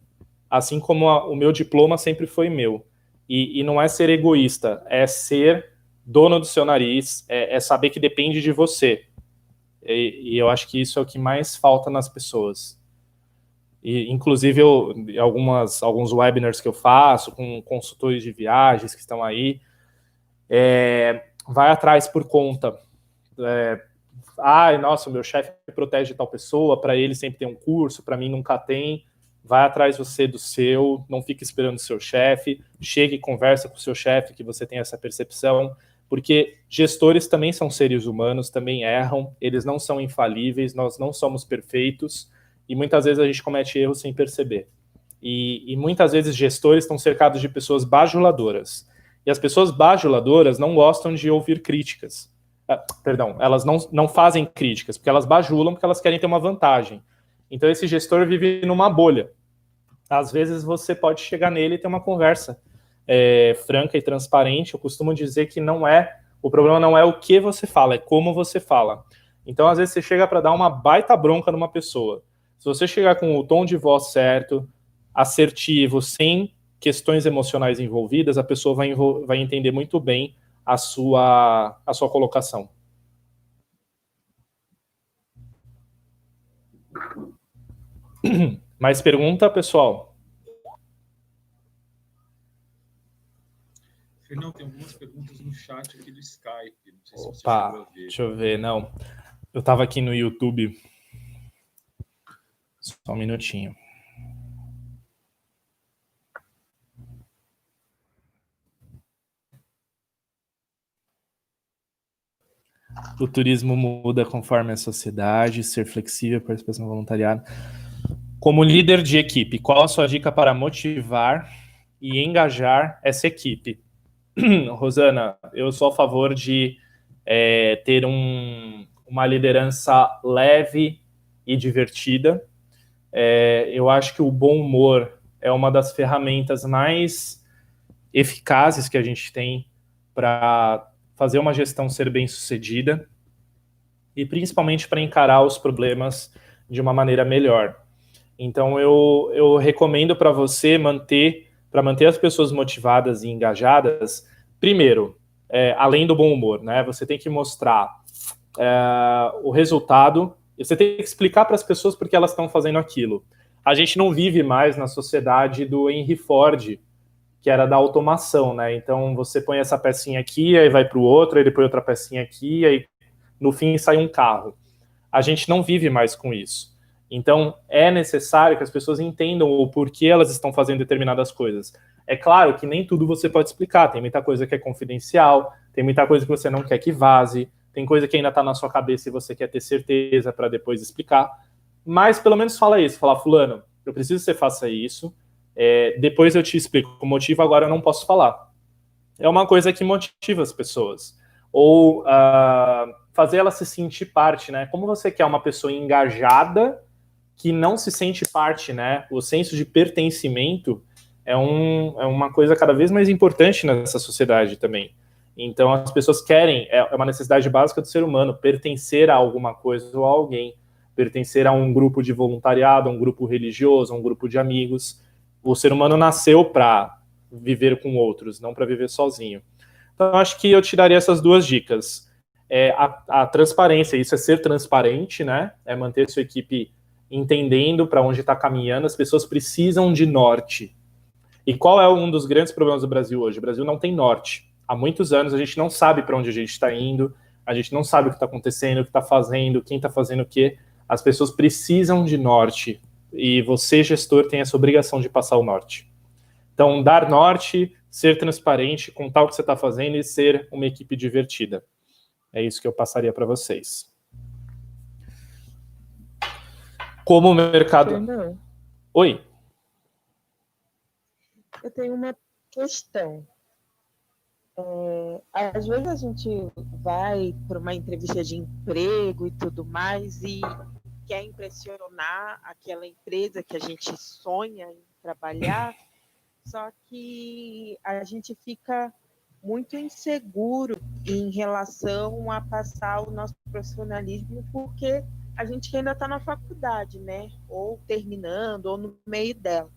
Assim como a, o meu diploma sempre foi meu. E, e, não é ser egoísta, é ser dono do seu nariz, é, é saber que depende de você. E, e, eu acho que isso é o que mais falta nas pessoas. E, inclusive, eu, algumas, alguns webinars que eu faço com consultores de viagens que estão aí, é, vai atrás por conta. É, ai, nossa, meu chefe protege tal pessoa, para ele sempre tem um curso, para mim nunca tem. Vai atrás você do seu, não fique esperando o seu chefe, chegue e conversa com o seu chefe que você tem essa percepção, porque gestores também são seres humanos, também erram, eles não são infalíveis, nós não somos perfeitos e muitas vezes a gente comete erros sem perceber. E, e muitas vezes gestores estão cercados de pessoas bajuladoras e as pessoas bajuladoras não gostam de ouvir críticas. Ah, perdão, elas não, não fazem críticas, porque elas bajulam porque elas querem ter uma vantagem. Então esse gestor vive numa bolha. Às vezes você pode chegar nele e ter uma conversa é, franca e transparente. Eu costumo dizer que não é o problema não é o que você fala, é como você fala. Então às vezes você chega para dar uma baita bronca numa pessoa. Se você chegar com o tom de voz certo, assertivo, sem questões emocionais envolvidas, a pessoa vai, vai entender muito bem a sua, a sua colocação. <clears throat> Mais pergunta, pessoal? Fernão, tem algumas perguntas no chat aqui do Skype. Não sei se Opa, você ver. Deixa eu ver, não. Eu estava aqui no YouTube. Só um minutinho. O turismo muda conforme a sociedade, ser flexível, participação voluntariada. Como líder de equipe, qual a sua dica para motivar e engajar essa equipe? <clears throat> Rosana, eu sou a favor de é, ter um, uma liderança leve e divertida. É, eu acho que o bom humor é uma das ferramentas mais eficazes que a gente tem para fazer uma gestão ser bem sucedida e principalmente para encarar os problemas de uma maneira melhor. Então eu, eu recomendo para você manter, para manter as pessoas motivadas e engajadas, primeiro, é, além do bom humor, né? Você tem que mostrar é, o resultado, você tem que explicar para as pessoas porque elas estão fazendo aquilo. A gente não vive mais na sociedade do Henry Ford, que era da automação, né? Então você põe essa pecinha aqui, aí vai para o outro, aí ele põe outra pecinha aqui, aí no fim sai um carro. A gente não vive mais com isso. Então, é necessário que as pessoas entendam o porquê elas estão fazendo determinadas coisas. É claro que nem tudo você pode explicar, tem muita coisa que é confidencial, tem muita coisa que você não quer que vaze, tem coisa que ainda está na sua cabeça e você quer ter certeza para depois explicar. Mas pelo menos fala isso, fala, fulano, eu preciso que você faça isso, é, depois eu te explico o motivo, agora eu não posso falar. É uma coisa que motiva as pessoas. Ou uh, fazer ela se sentir parte, né? Como você quer uma pessoa engajada que não se sente parte, né? O senso de pertencimento é, um, é uma coisa cada vez mais importante nessa sociedade também. Então, as pessoas querem, é, é uma necessidade básica do ser humano, pertencer a alguma coisa ou a alguém, pertencer a um grupo de voluntariado, a um grupo religioso, a um grupo de amigos. O ser humano nasceu para viver com outros, não para viver sozinho. Então, acho que eu tiraria essas duas dicas. É, a, a transparência, isso é ser transparente, né? É manter sua equipe entendendo para onde está caminhando, as pessoas precisam de norte. E qual é um dos grandes problemas do Brasil hoje? O Brasil não tem norte. Há muitos anos a gente não sabe para onde a gente está indo, a gente não sabe o que está acontecendo, o que está fazendo, quem está fazendo o quê. As pessoas precisam de norte. E você, gestor, tem essa obrigação de passar o norte. Então, dar norte, ser transparente, contar o que você está fazendo e ser uma equipe divertida. É isso que eu passaria para vocês. Como o mercado. Fernando, Oi. Eu tenho uma questão. É, às vezes a gente vai para uma entrevista de emprego e tudo mais e quer impressionar aquela empresa que a gente sonha em trabalhar, só que a gente fica muito inseguro em relação a passar o nosso profissionalismo, porque a gente ainda está na faculdade, né? Ou terminando, ou no meio dela.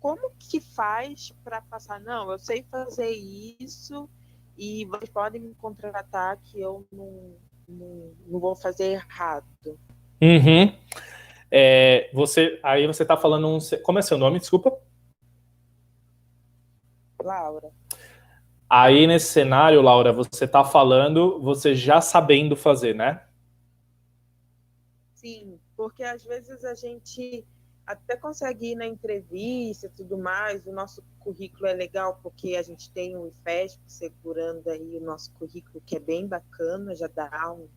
Como que faz para passar? Não, eu sei fazer isso e vocês podem me contratar que eu não, não, não vou fazer errado. Uhum. É, você, aí você está falando um, como é seu nome? Desculpa. Laura. Aí nesse cenário, Laura, você está falando, você já sabendo fazer, né? Sim, porque às vezes a gente até consegue ir na entrevista e tudo mais, o nosso currículo é legal porque a gente tem o IFESP segurando aí o nosso currículo, que é bem bacana, já dá um,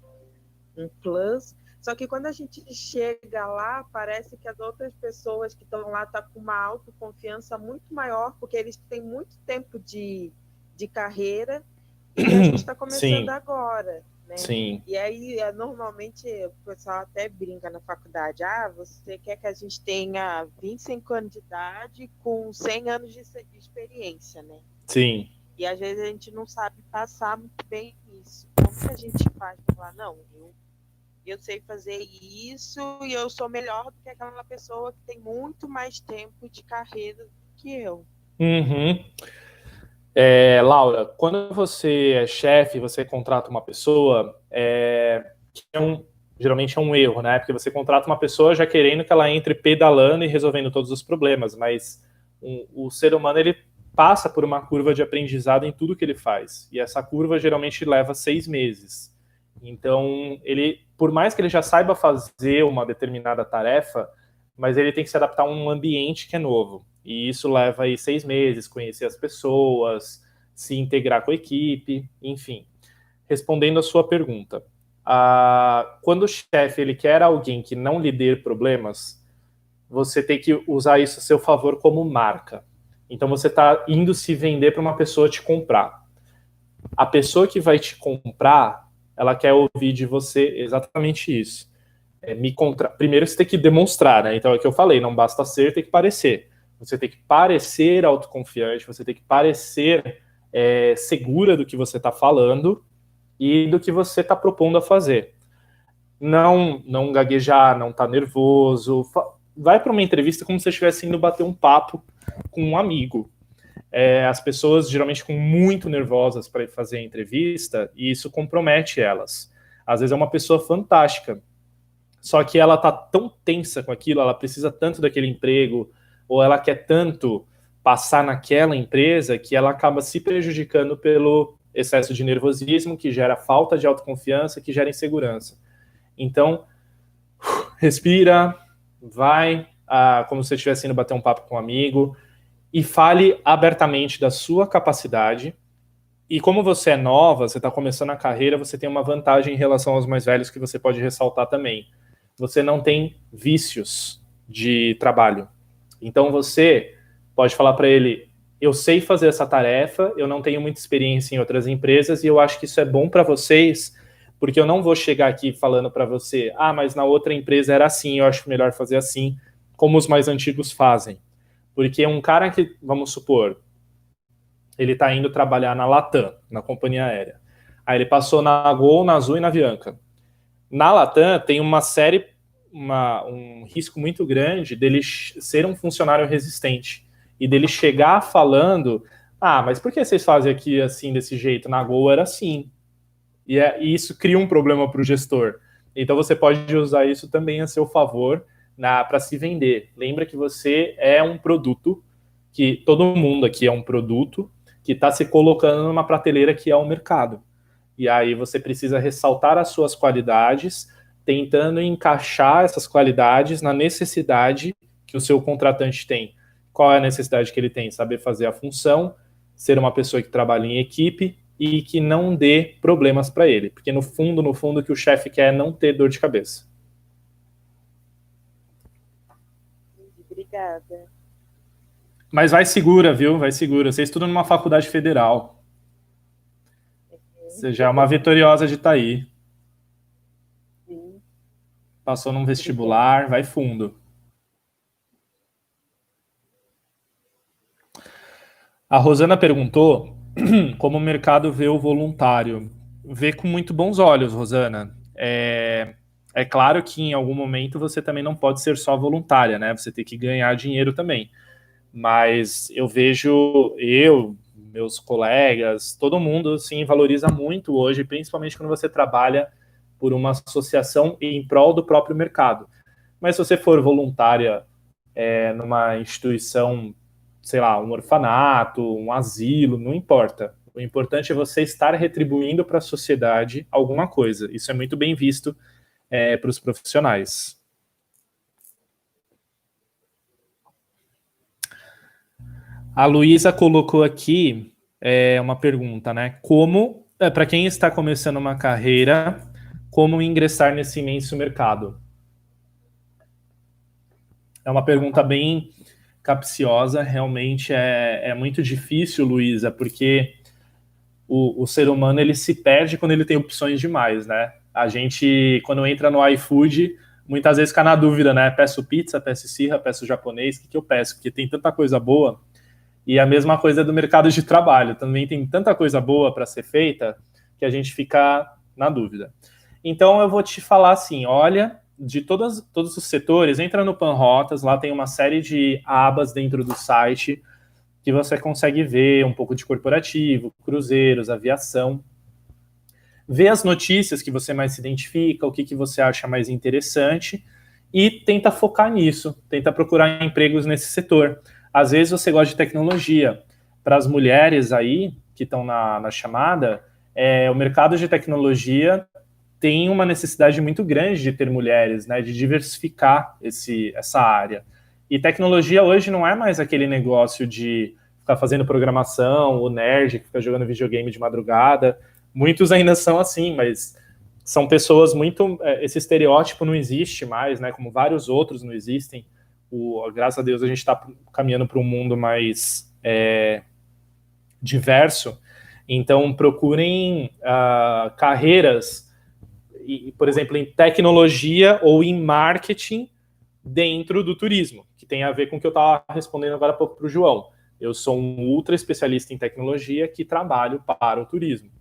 um plus. Só que quando a gente chega lá, parece que as outras pessoas que estão lá estão tá com uma autoconfiança muito maior, porque eles têm muito tempo de, de carreira e a gente está <clears throat> começando Sim. agora. Né? Sim. E aí, é, normalmente, o pessoal até brinca na faculdade: ah, você quer que a gente tenha 25 anos de idade com 100 anos de, de experiência, né? Sim. E às vezes a gente não sabe passar muito bem isso. Como que a gente faz para falar, não, eu eu sei fazer isso e eu sou melhor do que aquela pessoa que tem muito mais tempo de carreira que eu. Uhum. É, Laura, quando você é chefe, você contrata uma pessoa, é, é um, geralmente é um erro, né? Porque você contrata uma pessoa já querendo que ela entre pedalando e resolvendo todos os problemas, mas um, o ser humano ele passa por uma curva de aprendizado em tudo que ele faz, e essa curva geralmente leva seis meses. Então, ele, por mais que ele já saiba fazer uma determinada tarefa, mas ele tem que se adaptar a um ambiente que é novo. E isso leva aí seis meses, conhecer as pessoas, se integrar com a equipe, enfim. Respondendo a sua pergunta, quando o chefe ele quer alguém que não lhe dê problemas, você tem que usar isso a seu favor como marca. Então você está indo se vender para uma pessoa te comprar. A pessoa que vai te comprar, ela quer ouvir de você exatamente isso. É, me contra... Primeiro você tem que demonstrar, né? Então é o que eu falei, não basta ser, tem que parecer. Você tem que parecer autoconfiante, você tem que parecer é, segura do que você está falando e do que você está propondo a fazer. Não, não gaguejar, não estar tá nervoso. Vai para uma entrevista como se estivesse indo bater um papo com um amigo. É, as pessoas geralmente ficam muito nervosas para fazer a entrevista e isso compromete elas. Às vezes é uma pessoa fantástica, só que ela tá tão tensa com aquilo, ela precisa tanto daquele emprego, ou ela quer tanto passar naquela empresa que ela acaba se prejudicando pelo excesso de nervosismo, que gera falta de autoconfiança, que gera insegurança. Então, <sighs> respira, vai, ah, como se você estivesse indo bater um papo com um amigo, e fale abertamente da sua capacidade. E como você é nova, você está começando a carreira, você tem uma vantagem em relação aos mais velhos que você pode ressaltar também. Você não tem vícios de trabalho. Então você pode falar para ele: eu sei fazer essa tarefa, eu não tenho muita experiência em outras empresas e eu acho que isso é bom para vocês, porque eu não vou chegar aqui falando para você: ah, mas na outra empresa era assim, eu acho melhor fazer assim, como os mais antigos fazem. Porque um cara que, vamos supor, ele está indo trabalhar na Latam, na companhia aérea. Aí ele passou na Gol, na Azul e na Avianca. Na Latam tem uma série uma, um risco muito grande dele ser um funcionário resistente e dele chegar falando: ah, mas por que vocês fazem aqui assim, desse jeito? Na Gol era assim. E, é, e isso cria um problema para o gestor. Então você pode usar isso também a seu favor para se vender. Lembra que você é um produto, que todo mundo aqui é um produto que está se colocando numa prateleira que é o mercado. E aí você precisa ressaltar as suas qualidades tentando encaixar essas qualidades na necessidade que o seu contratante tem. Qual é a necessidade que ele tem? Saber fazer a função, ser uma pessoa que trabalha em equipe e que não dê problemas para ele, porque no fundo, no fundo, o que o chefe quer é não ter dor de cabeça. Obrigada. Mas vai segura, viu? Vai segura. Você estuda numa faculdade federal. Você já é uma vitoriosa de estar tá aí passou num vestibular, vai fundo. A Rosana perguntou <clears throat> como o mercado vê o voluntário. Vê com muito bons olhos, Rosana. É, é claro que em algum momento você também não pode ser só voluntária, né? Você tem que ganhar dinheiro também. Mas eu vejo, eu, meus colegas, todo mundo, sim, valoriza muito hoje, principalmente quando você trabalha por uma associação em prol do próprio mercado. Mas se você for voluntária é, numa instituição, sei lá, um orfanato, um asilo, não importa. O importante é você estar retribuindo para a sociedade alguma coisa. Isso é muito bem visto é, para os profissionais. A Luísa colocou aqui é, uma pergunta, né? Como, é, para quem está começando uma carreira, como ingressar nesse imenso mercado? É uma pergunta bem capciosa, realmente é, é muito difícil, Luísa, porque o, o, ser humano ele se perde quando ele tem opções demais, né? A gente, quando entra no iFood, muitas vezes fica na dúvida, né? Peço pizza, peço esirra, peço japonês, o que, que eu peço? Porque tem tanta coisa boa. E a mesma coisa do mercado de trabalho, também tem tanta coisa boa para ser feita que a gente fica na dúvida. Então eu vou te falar assim, olha, de todas, todos os setores, entra no Panrotas, lá tem uma série de abas dentro do site que você consegue ver um pouco de corporativo, cruzeiros, aviação. Vê as notícias que você mais se identifica, o que, que você acha mais interessante e tenta focar nisso, tenta procurar empregos nesse setor. Às vezes você gosta de tecnologia. Para as mulheres aí que estão na, na chamada, é, o mercado de tecnologia tem uma necessidade muito grande de ter mulheres, né, de diversificar esse, essa área. E tecnologia hoje não é mais aquele negócio de ficar fazendo programação, o nerd que fica jogando videogame de madrugada. Muitos ainda são assim, mas são pessoas muito. É, esse estereótipo não existe mais, né? Como vários outros não existem. O, graças a Deus a gente está caminhando para um mundo mais é, diverso. Então procurem uh, carreiras, por exemplo, em tecnologia ou em marketing dentro do turismo, que tem a ver com o que eu estava respondendo agora pouco para o João. Eu sou um ultra especialista em tecnologia que trabalho para o turismo.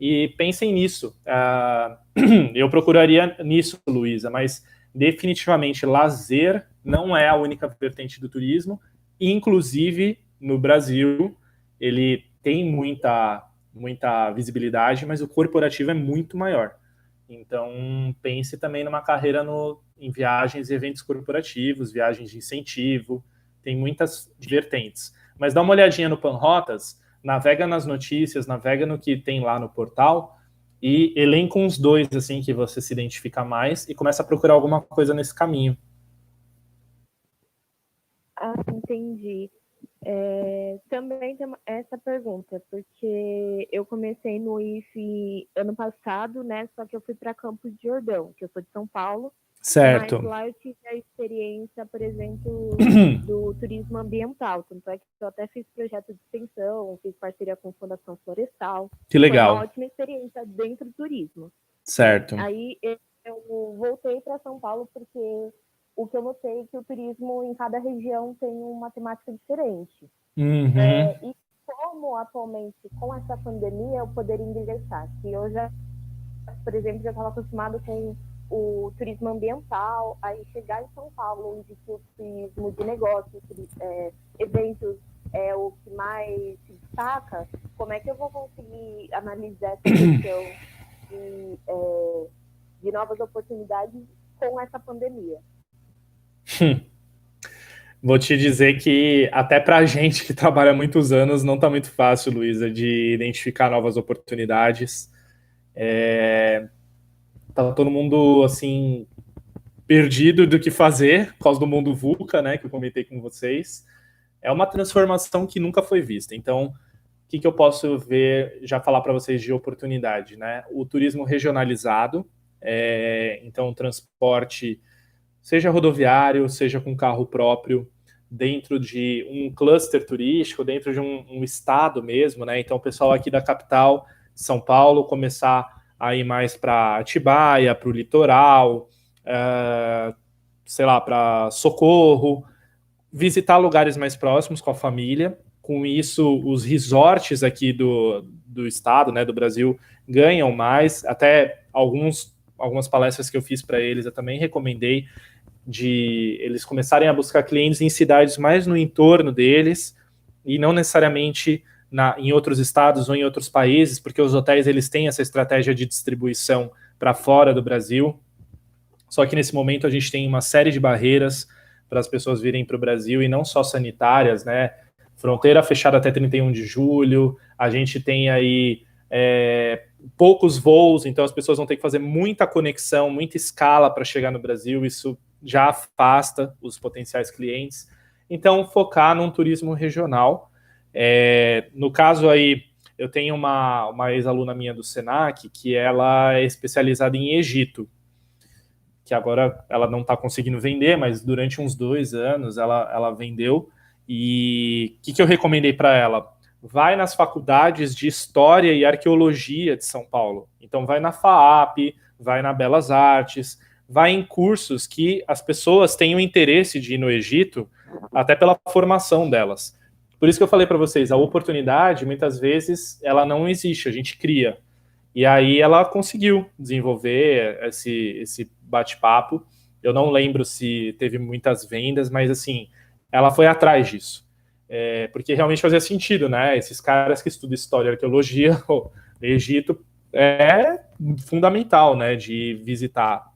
E pensem nisso. Uh, <clears throat> eu procuraria nisso, Luísa, mas definitivamente lazer não é a única vertente do turismo. Inclusive, no Brasil, ele tem muita, muita visibilidade, mas o corporativo é muito maior. Então, pense também numa carreira no, em viagens e eventos corporativos, viagens de incentivo, tem muitas vertentes. Mas dá uma olhadinha no Panrotas, navega nas notícias, navega no que tem lá no portal e elenca uns dois assim que você se identifica mais e começa a procurar alguma coisa nesse caminho. Ah, entendi. É, também tem essa pergunta, porque eu comecei no IFE ano passado, né? Só que eu fui para Campos de Jordão, que eu sou de São Paulo. Certo. Mas lá eu tive a experiência, por exemplo, <clears throat> do turismo ambiental. Tanto é que eu até fiz projeto de extensão, fiz parceria com a Fundação Florestal. Que legal. Foi uma ótima experiência dentro do turismo. Certo. Aí eu voltei para São Paulo porque o que eu notei é que o turismo em cada região tem uma temática diferente. Uhum. É, e como atualmente, com essa pandemia, eu poderia ingressar? Que eu já, por exemplo, já estava acostumado com o turismo ambiental, aí chegar em São Paulo, onde o turismo de negócios, é, eventos é o que mais se destaca, como é que eu vou conseguir analisar essa questão de, é, de novas oportunidades com essa pandemia? Hum. Vou te dizer que até para a gente que trabalha muitos anos não está muito fácil, Luísa, de identificar novas oportunidades. É... Tá todo mundo assim perdido do que fazer por causa do mundo VUCA, né, que eu comentei com vocês. É uma transformação que nunca foi vista. Então, o que, que eu posso ver, já falar para vocês de oportunidade, né? O turismo regionalizado, é... então transporte seja rodoviário, seja com carro próprio, dentro de um cluster turístico, dentro de um, um, estado mesmo, né? Então, o pessoal aqui da capital, São Paulo, começar a ir mais para Atibaia, para o litoral, uh, sei lá, para Socorro, visitar lugares mais próximos com a família. Com isso, os resorts aqui do, do estado, né, do Brasil, ganham mais. Até alguns algumas palestras que eu fiz para eles, eu também recomendei de eles começarem a buscar clientes em cidades mais no entorno deles e não necessariamente na, em outros estados ou em outros países, porque os hotéis eles têm essa estratégia de distribuição para fora do Brasil. Só que nesse momento a gente tem uma série de barreiras para as pessoas virem para o Brasil e não só sanitárias, né? Fronteira fechada até 31 de julho, a gente tem aí é, poucos voos, então as pessoas vão ter que fazer muita conexão, muita escala para chegar no Brasil. Isso já afasta os potenciais clientes. Então, focar num turismo regional. É, no caso aí, eu tenho uma, uma ex-aluna minha do Senac que ela é especializada em Egito, que agora ela não está conseguindo vender, mas durante uns dois anos ela, ela vendeu. E o que, que eu recomendei para ela? Vai nas faculdades de História e Arqueologia de São Paulo. Então, vai na FAAP, vai na Belas Artes, vai em cursos que as pessoas tenham interesse de ir no Egito, até pela formação delas. Por isso que eu falei para vocês, a oportunidade, muitas vezes, ela não existe, a gente cria. E aí ela conseguiu desenvolver esse, esse bate-papo. Eu não lembro se teve muitas vendas, mas assim, ela foi atrás disso. É, porque realmente fazia sentido, né? Esses caras que estudam história e arqueologia, <laughs> o Egito é fundamental, né, de visitar.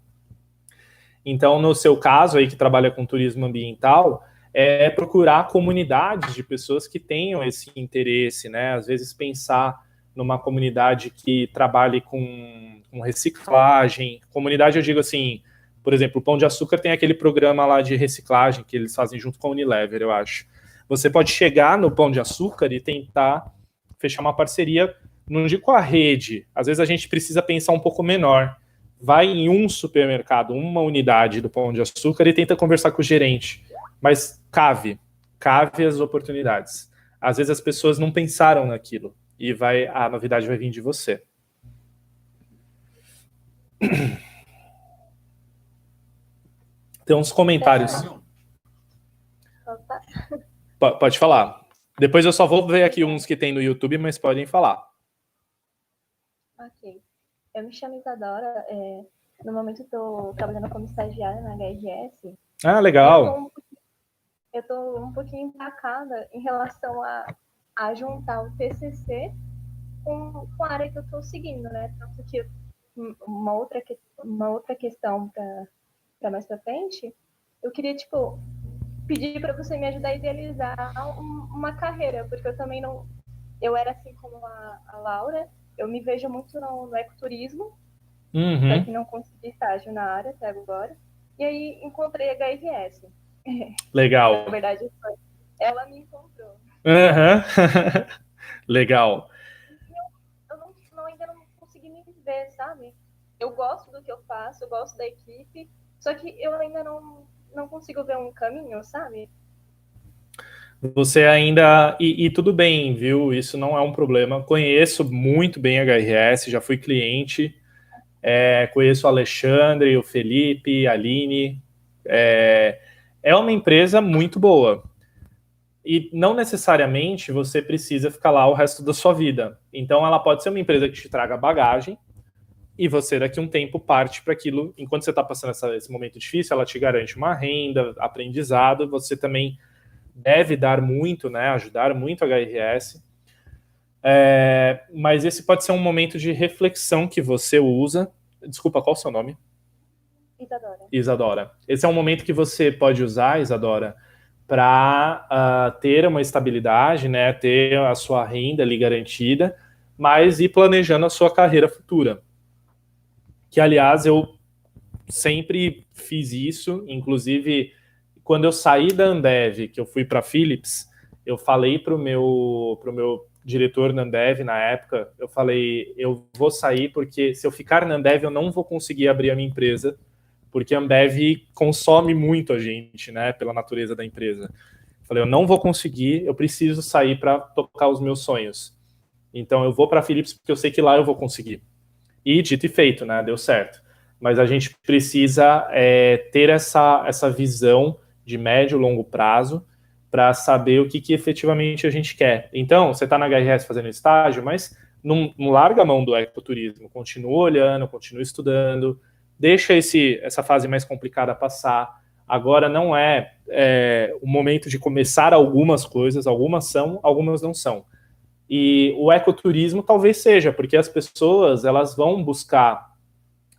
Então, no seu caso aí que trabalha com turismo ambiental, é procurar comunidades de pessoas que tenham esse interesse, né? Às vezes pensar numa comunidade que trabalhe com, com reciclagem. Comunidade, eu digo assim, por exemplo, o Pão de Açúcar tem aquele programa lá de reciclagem que eles fazem junto com a Unilever, eu acho. Você pode chegar no Pão de Açúcar e tentar fechar uma parceria, não digo com a rede, às vezes a gente precisa pensar um pouco menor. Vai em um supermercado, uma unidade do Pão de Açúcar e tenta conversar com o gerente. Mas cave, cave as oportunidades. Às vezes as pessoas não pensaram naquilo e vai a novidade vai vir de você. <clears throat> Tem uns comentários. Pode falar. Depois eu só vou ver aqui uns que tem no YouTube, mas podem falar. Ok. Eu me chamo Isadora. É, no momento estou trabalhando como estagiária na HRS. Ah, legal. Eu estou um pouquinho empacada em relação a a juntar o TCC com, com a área que eu estou seguindo, né? Tanto que uma outra, uma outra questão para mais para frente, eu queria, tipo, pedir para você me ajudar a idealizar um, uma carreira, porque eu também não. Eu era assim como a, a Laura, eu me vejo muito no, no ecoturismo, uhum. que não consegui estágio na área até agora. E aí encontrei a HRS. Legal. na verdade, ela me encontrou. Uhum. <laughs> Legal. Eu, eu não, não, ainda não consegui me ver, sabe? Eu gosto do que eu faço, eu gosto da equipe, só que eu ainda não, não consigo ver um caminho, sabe? Você ainda. E, e, tudo bem, viu? Isso não é um problema. Conheço muito bem a HRS, já fui cliente. É, conheço o Alexandre, o Felipe, a Aline. É, é uma empresa muito boa. E não necessariamente você precisa ficar lá o resto da sua vida. Então, ela pode ser uma empresa que te traga bagagem e você, daqui a um tempo, parte para aquilo. Enquanto você está passando essa, esse momento difícil, ela te garante uma renda, aprendizado. Você também deve dar muito, né? Ajudar muito a HRS. É, mas esse pode ser um momento de reflexão que você usa. Desculpa, qual o seu nome? Isadora. Isadora. Esse é um momento que você pode usar, Isadora, para uh, ter uma estabilidade, né, ter a sua renda ali garantida, mas ir planejando a sua carreira futura. Que, aliás, eu sempre fiz isso, inclusive quando eu saí da Ambev, que eu fui para Philips, eu falei para o meu, pro meu diretor na Ambev na época, eu falei, eu vou sair porque se eu ficar na Ambev eu não vou conseguir abrir a minha empresa, porque a Ambev consome muito a gente, né, pela natureza da empresa. Falei, eu não vou conseguir, eu preciso sair para tocar os meus sonhos. Então eu vou para a Philips porque eu sei que lá eu vou conseguir. E dito e feito, né, deu certo. Mas a gente precisa é, ter essa, essa visão de médio e longo prazo para saber o que, que efetivamente a gente quer. Então, você está na HRS fazendo estágio, mas não, não larga a mão do ecoturismo, continua olhando, continua estudando, deixa esse, essa fase mais complicada passar. Agora não é, é o momento de começar algumas coisas, algumas são, algumas não são. E o ecoturismo talvez seja, porque as pessoas elas vão buscar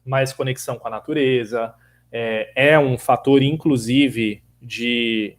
mais conexão com a natureza, é, é um fator, inclusive, de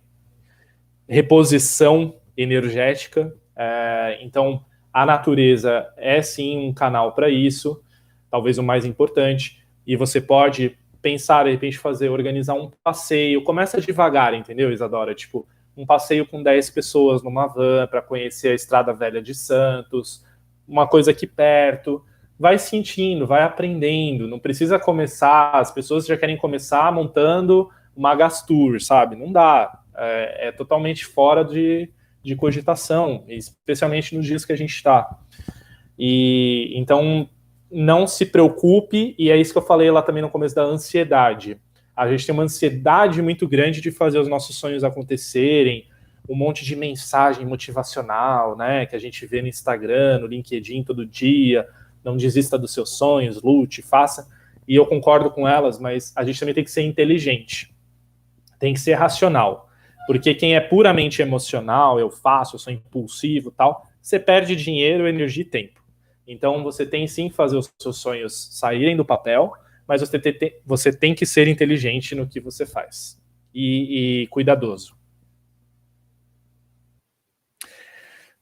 reposição energética. É, então, a natureza é sim um canal para isso, talvez o mais importante e você pode pensar, de repente, fazer, organizar um passeio. Começa devagar, entendeu, Isadora? Tipo, um passeio com 10 pessoas numa van para conhecer a Estrada Velha de Santos, uma coisa aqui perto. Vai sentindo, vai aprendendo. Não precisa começar, as pessoas já querem começar montando uma gastur, sabe? Não dá. É, é totalmente fora de, de cogitação, especialmente nos dias que a gente está. E então não se preocupe, e é isso que eu falei lá também no começo da ansiedade. A gente tem uma ansiedade muito grande de fazer os nossos sonhos acontecerem, um monte de mensagem motivacional, né, que a gente vê no Instagram, no LinkedIn todo dia. não desista dos seus sonhos, lute, faça. E eu concordo com elas, mas a gente também tem que ser inteligente, tem que ser racional. Porque quem é puramente emocional, eu faço, eu sou impulsivo tal, você perde dinheiro, energia e tempo. Então você tem sim que fazer os seus sonhos saírem do papel, mas você tem, você tem que ser inteligente no que você faz e, e cuidadoso.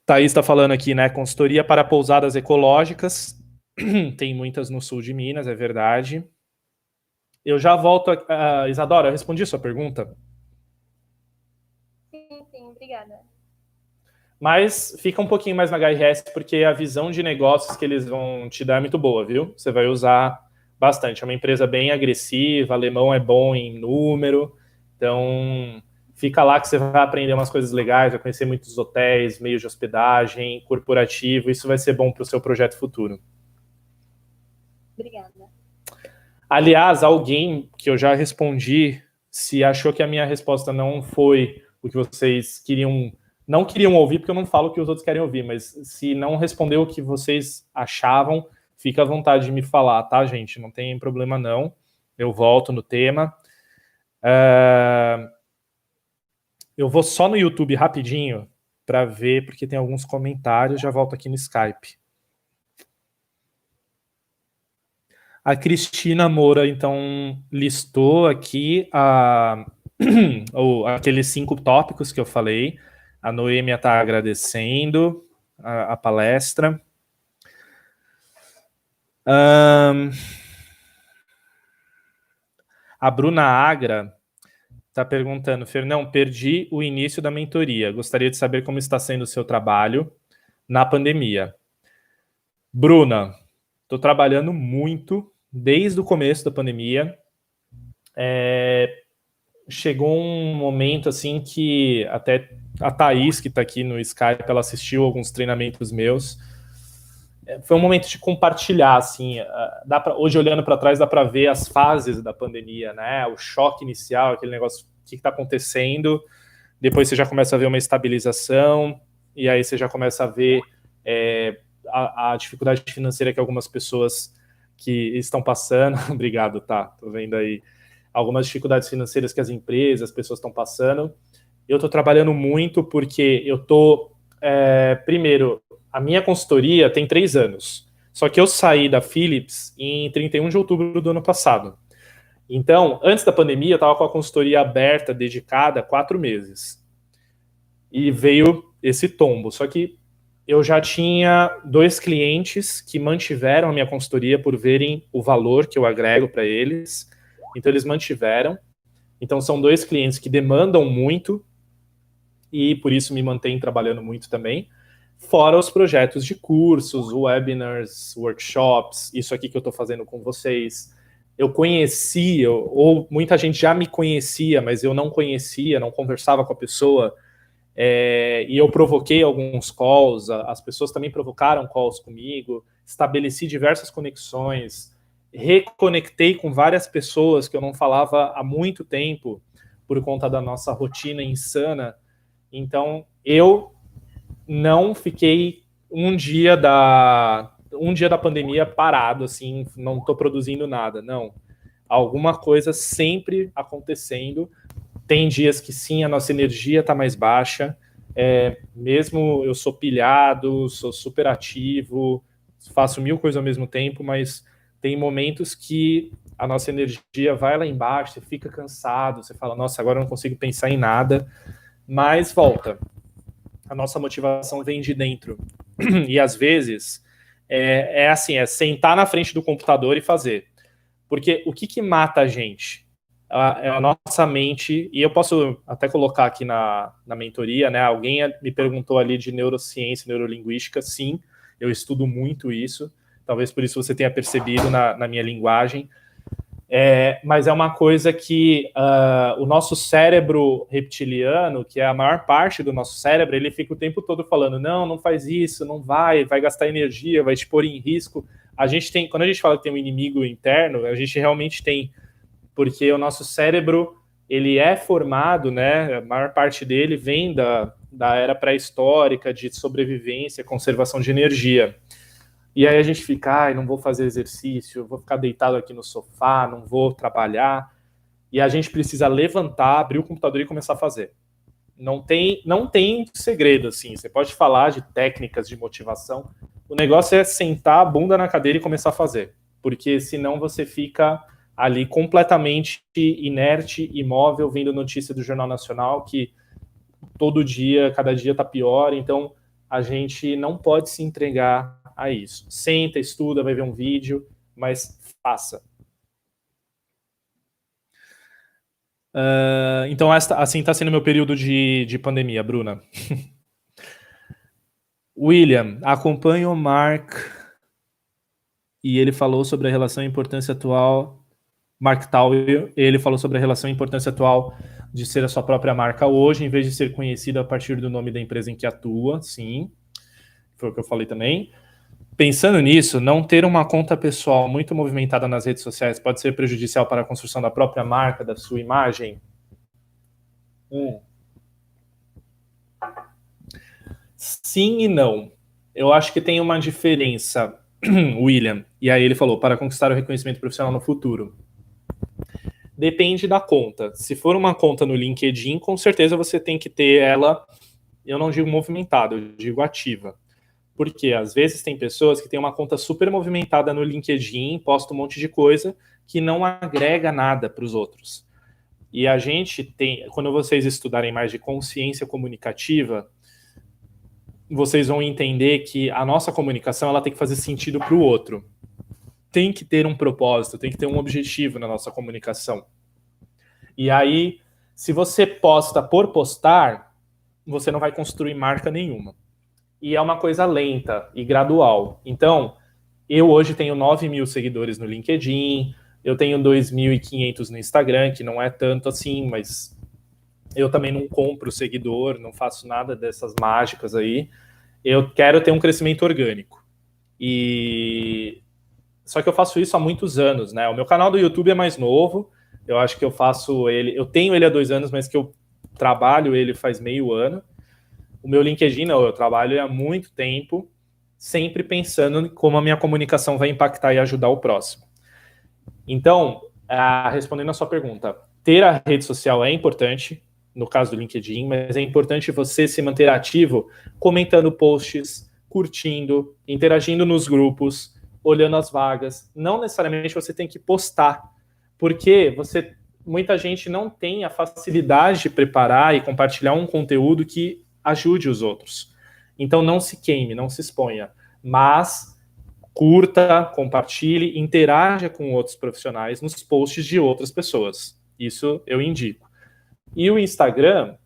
Thaís está falando aqui, né? Consultoria para pousadas ecológicas. <clears throat> Tem muitas no sul de Minas, é verdade. Eu já volto. A, uh, Isadora, eu respondi a sua pergunta? Sim, sim, obrigada. Mas fica um pouquinho mais na HRS, porque a visão de negócios que eles vão te dar é muito boa, viu? Você vai usar bastante. É uma empresa bem agressiva, alemão é bom em número, então fica lá que você vai aprender umas coisas legais, vai conhecer muitos hotéis, meios de hospedagem, corporativo, isso vai ser bom para o seu projeto futuro. Obrigada. Aliás, alguém que eu já respondi, se achou que a minha resposta não foi o que vocês queriam, não queriam ouvir, porque eu não falo o que os outros querem ouvir, mas se não respondeu o que vocês achavam, fica à vontade de me falar, tá, gente? Não tem problema não. Eu volto no tema. Uh, eu vou só no YouTube rapidinho para ver, porque tem alguns comentários. Já volto aqui no Skype. A Cristina Moura, então, listou aqui a, <clears throat> aqueles cinco tópicos que eu falei. A Noêmia está agradecendo a, a palestra. Um, a Bruna Agra está perguntando, Fernão, perdi o início da mentoria. Gostaria de saber como está sendo o seu trabalho na pandemia. Bruna, estou trabalhando muito desde o começo da pandemia. É, chegou um momento assim que até a Thaís, que está aqui no Skype, ela assistiu alguns treinamentos meus. Foi um momento de compartilhar, assim, dá pra, hoje olhando para trás dá para ver as fases da pandemia, né? O choque inicial, aquele negócio, o que está acontecendo, depois você já começa a ver uma estabilização, e aí você já começa a ver é, a, a, dificuldade financeira que algumas pessoas que estão passando, <laughs> obrigado, tá, tô vendo aí, algumas dificuldades financeiras que as empresas, as pessoas estão passando, eu estou trabalhando muito porque eu estou, é, primeiro, a minha consultoria tem três anos. Só que eu saí da Philips em 31 de outubro do ano passado. Então, antes da pandemia, eu estava com a consultoria aberta, dedicada, quatro meses. E veio esse tombo. Só que eu já tinha dois clientes que mantiveram a minha consultoria por verem o valor que eu agrego para eles. Então, eles mantiveram. Então, são dois clientes que demandam muito e por isso me mantêm trabalhando muito também fora os projetos de cursos, webinars, workshops, isso aqui que eu estou fazendo com vocês. Eu conhecia, ou muita gente já me conhecia, mas eu não conhecia, não conversava com a pessoa, é, e eu provoquei alguns calls, as pessoas também provocaram calls comigo, estabeleci diversas conexões, reconectei com várias pessoas que eu não falava há muito tempo, por conta da nossa rotina insana. Então, eu não fiquei um dia da um dia da pandemia parado, assim, não estou produzindo nada, não. Alguma coisa sempre acontecendo. Tem dias que sim, a nossa energia está mais baixa. É, mesmo eu sou pilhado, sou super ativo, faço mil coisas ao mesmo tempo, mas tem momentos que a nossa energia vai lá embaixo, você fica cansado, você fala, nossa, agora eu não consigo pensar em nada, mas volta a nossa motivação vem de dentro. <clears throat> E às vezes é, é, assim, é sentar na frente do computador e fazer. Porque o que, que mata a gente? é a nossa mente, e eu posso até colocar aqui na, na mentoria, né? Alguém me perguntou ali de neurociência, neurolinguística, sim, eu estudo muito isso, talvez por isso você tenha percebido na, na minha linguagem. É, mas é uma coisa que uh, o nosso cérebro reptiliano, que é a maior parte do nosso cérebro, ele fica o tempo todo falando: não, não faz isso, não vai, vai gastar energia, vai te pôr em risco. A gente tem, quando a gente fala que tem um inimigo interno, a gente realmente tem, porque o nosso cérebro ele é formado, né? A maior parte dele vem da, da era pré-histórica de sobrevivência, conservação de energia. E aí a gente fica, ai, não vou fazer exercício, vou ficar deitado aqui no sofá, não vou trabalhar. E a gente precisa levantar, abrir o computador e começar a fazer. Não tem, não tem segredo assim. Você pode falar de técnicas de motivação. O negócio é sentar a bunda na cadeira e começar a fazer, porque senão você fica ali completamente inerte, imóvel, vendo notícia do Jornal Nacional que todo dia, cada dia está pior. Então a gente não pode se entregar a isso. Senta, estuda, vai ver um vídeo, mas faça. Uh, então, esta, assim está sendo meu período de, de pandemia, Bruna. <laughs> William, acompanho o Mark e ele falou sobre a relação e importância atual. Mark Tauer, ele falou sobre a relação e importância atual de ser a sua própria marca hoje, em vez de ser conhecida a partir do nome da empresa em que atua. Sim, foi o que eu falei também. Pensando nisso, não ter uma conta pessoal muito movimentada nas redes sociais pode ser prejudicial para a construção da própria marca, da sua imagem? Hum. Sim e não. Eu acho que tem uma diferença, <clears throat> William. E aí ele falou, para conquistar o reconhecimento profissional no futuro. Depende da conta. Se for uma conta no LinkedIn, com certeza você tem que ter ela, eu não digo movimentada, eu digo ativa. Porque às vezes tem pessoas que têm uma conta super movimentada no LinkedIn, posta um monte de coisa que não agrega nada para os outros. E a gente tem, quando vocês estudarem mais de consciência comunicativa, vocês vão entender que a nossa comunicação ela tem que fazer sentido para o outro. Tem que ter um propósito, tem que ter um objetivo na nossa comunicação. E aí, se você posta por postar, você não vai construir marca nenhuma e é uma coisa lenta e gradual. Então, eu hoje tenho 9 mil seguidores no LinkedIn, eu tenho 2.500 no Instagram, que não é tanto assim, mas eu também não compro seguidor, não faço nada dessas mágicas aí. Eu quero ter um crescimento orgânico. E só que eu faço isso há muitos anos, né? O meu canal do YouTube é mais novo. Eu acho que eu faço ele, eu tenho ele há dois anos, mas que eu trabalho ele faz meio ano. O meu LinkedIn, não, eu trabalho há muito tempo, sempre pensando como a minha comunicação vai impactar e ajudar o próximo. Então, a, respondendo a sua pergunta, ter a rede social é importante, no caso do LinkedIn, mas é importante você se manter ativo, comentando posts, curtindo, interagindo nos grupos, olhando as vagas. Não necessariamente você tem que postar, porque você muita gente não tem a facilidade de preparar e compartilhar um conteúdo que ajude os outros. Então não se queime, não se exponha, mas curta, compartilhe, interaja com outros profissionais nos posts de outras pessoas. Isso eu indico. E o Instagram,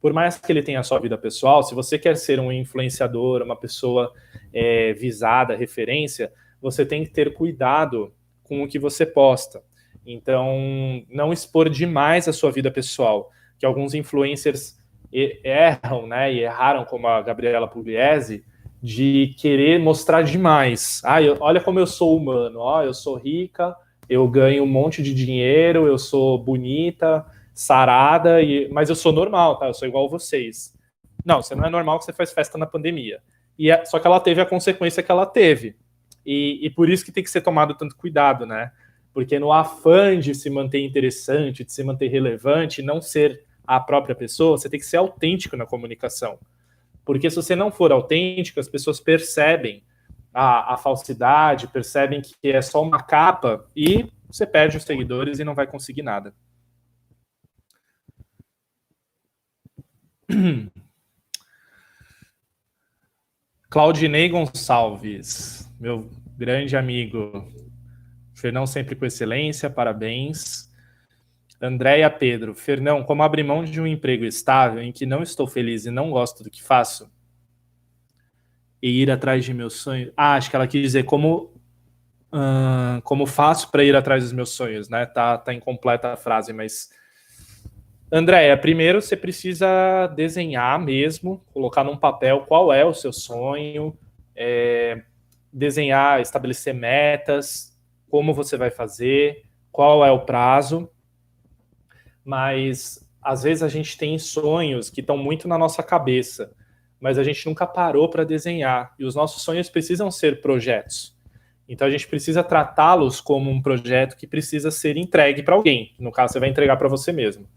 por mais que ele tenha a sua vida pessoal, se você quer ser um influenciador, uma pessoa é, visada, referência, você tem que ter cuidado com o que você posta. Então, não expor demais a sua vida pessoal, que alguns influencers erram, né, e erraram como a Gabriela Pugliese, de querer mostrar demais. Ah, eu, olha como eu sou humano, ó, eu sou rica, eu ganho um monte de dinheiro, eu sou bonita, sarada, e, mas eu sou normal, tá? Eu sou igual a vocês. Não, você não é normal que você faz festa na pandemia. E é, só que ela teve a consequência que ela teve. E, e por isso que tem que ser tomado tanto cuidado, né? Porque no afã de se manter interessante, de se manter relevante, não ser a própria pessoa, você tem que ser autêntico na comunicação. Porque se você não for autêntico, as pessoas percebem a, a falsidade, percebem que é só uma capa e você perde os seguidores e não vai conseguir nada. <clears throat> Claudinei Gonçalves, meu grande amigo. Fernão sempre com excelência, parabéns. Andréia Pedro, Fernão, como abrir mão de um emprego estável em que não estou feliz e não gosto do que faço e ir atrás de meus sonhos? Ah, acho que ela quis dizer como como faço para ir atrás dos meus sonhos, né? Tá, tá incompleta a frase, mas Andréia, primeiro você precisa desenhar mesmo, colocar num papel qual é o seu sonho, é, desenhar, estabelecer metas, como você vai fazer, qual é o prazo mas às vezes a gente tem sonhos que estão muito na nossa cabeça, mas a gente nunca parou para desenhar. E os nossos sonhos precisam ser projetos. Então a gente precisa tratá-los como um projeto que precisa ser entregue para alguém. No caso, você vai entregar para você mesmo.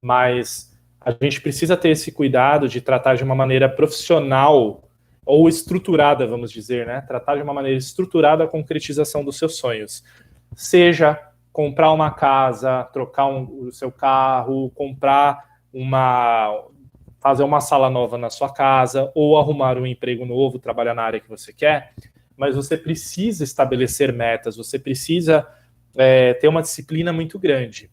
Mas a gente precisa ter esse cuidado de tratar de uma maneira profissional ou estruturada, vamos dizer, né? Tratar de uma maneira estruturada a concretização dos seus sonhos. Seja comprar uma casa, trocar um, o seu carro, comprar uma fazer uma sala nova na sua casa ou arrumar um emprego novo, trabalhar na área que você quer, mas você precisa estabelecer metas, você precisa é, ter uma disciplina muito grande.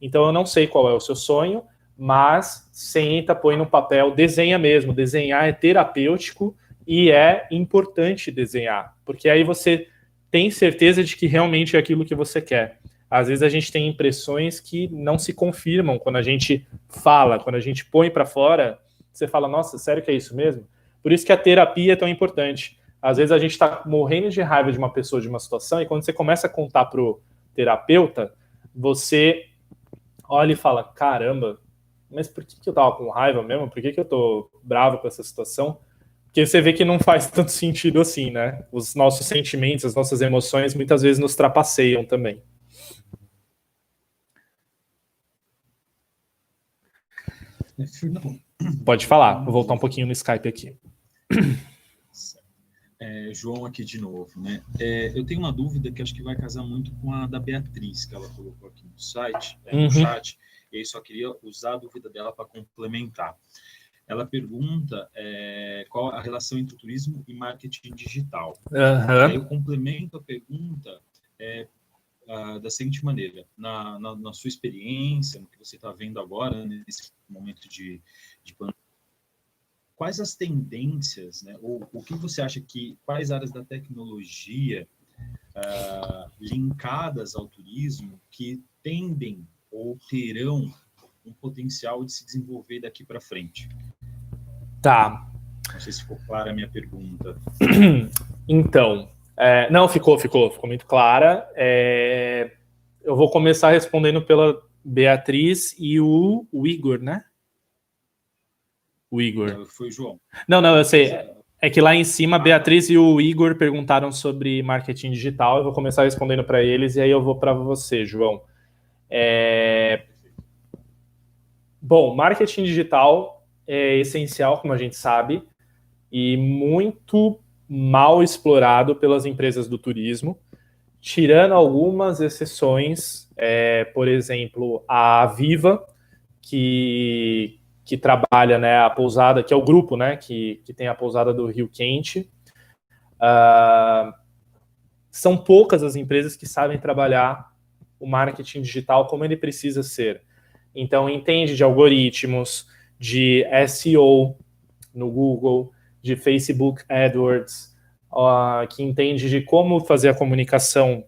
Então eu não sei qual é o seu sonho, mas senta, põe no papel, desenha mesmo. Desenhar é terapêutico e é importante desenhar, porque aí você tem certeza de que realmente é aquilo que você quer. Às vezes a gente tem impressões que não se confirmam quando a gente fala, quando a gente põe para fora, você fala, nossa, sério que é isso mesmo? Por isso que a terapia é tão importante. Às vezes a gente está morrendo de raiva de uma pessoa, de uma situação, e quando você começa a contar pro terapeuta, você olha e fala, caramba, mas por que, que eu tava com raiva mesmo? Por que, que eu tô bravo com essa situação? Porque você vê que não faz tanto sentido assim, né? Os nossos sentimentos, as nossas emoções muitas vezes nos trapaceiam também. <coughs> Pode falar, vou voltar um pouquinho no Skype aqui. É, João aqui de novo, né? É, eu tenho uma dúvida que acho que vai casar muito com a da Beatriz, que ela colocou aqui no site, é, no uhum. chat, e aí só queria usar a dúvida dela para complementar. Ela pergunta é, qual a relação entre turismo e marketing digital. Uhum. Eu complemento a pergunta é, uh, da seguinte maneira: na, na, na, sua experiência, no que você está vendo agora, né, nesse momento de, de quais as tendências, né, ou o que você acha que, quais áreas da tecnologia uh, linkadas ao turismo que tendem ou terão um potencial de se desenvolver daqui para frente? Tá. Não sei se ficou clara a minha pergunta. <clears throat> Então, é, não, ficou, ficou, ficou muito clara. É, eu vou começar respondendo pela Beatriz e o, o Igor, né? O Igor. Foi o João. Não, não, eu sei. É que lá em cima, a Beatriz e o Igor perguntaram sobre marketing digital. Eu vou começar respondendo para eles e aí eu vou para você, João. É... Bom, marketing digital é essencial, como a gente sabe, e muito mal explorado pelas empresas do turismo, tirando algumas exceções, é, por exemplo, a Viva, que, que trabalha né, a pousada, que é o grupo né, que, que tem a pousada do Rio Quente. Uh, são poucas as empresas que sabem trabalhar o marketing digital como ele precisa ser. Então, entende de algoritmos, de SEO no Google, de Facebook AdWords, uh, que entende de como fazer a comunicação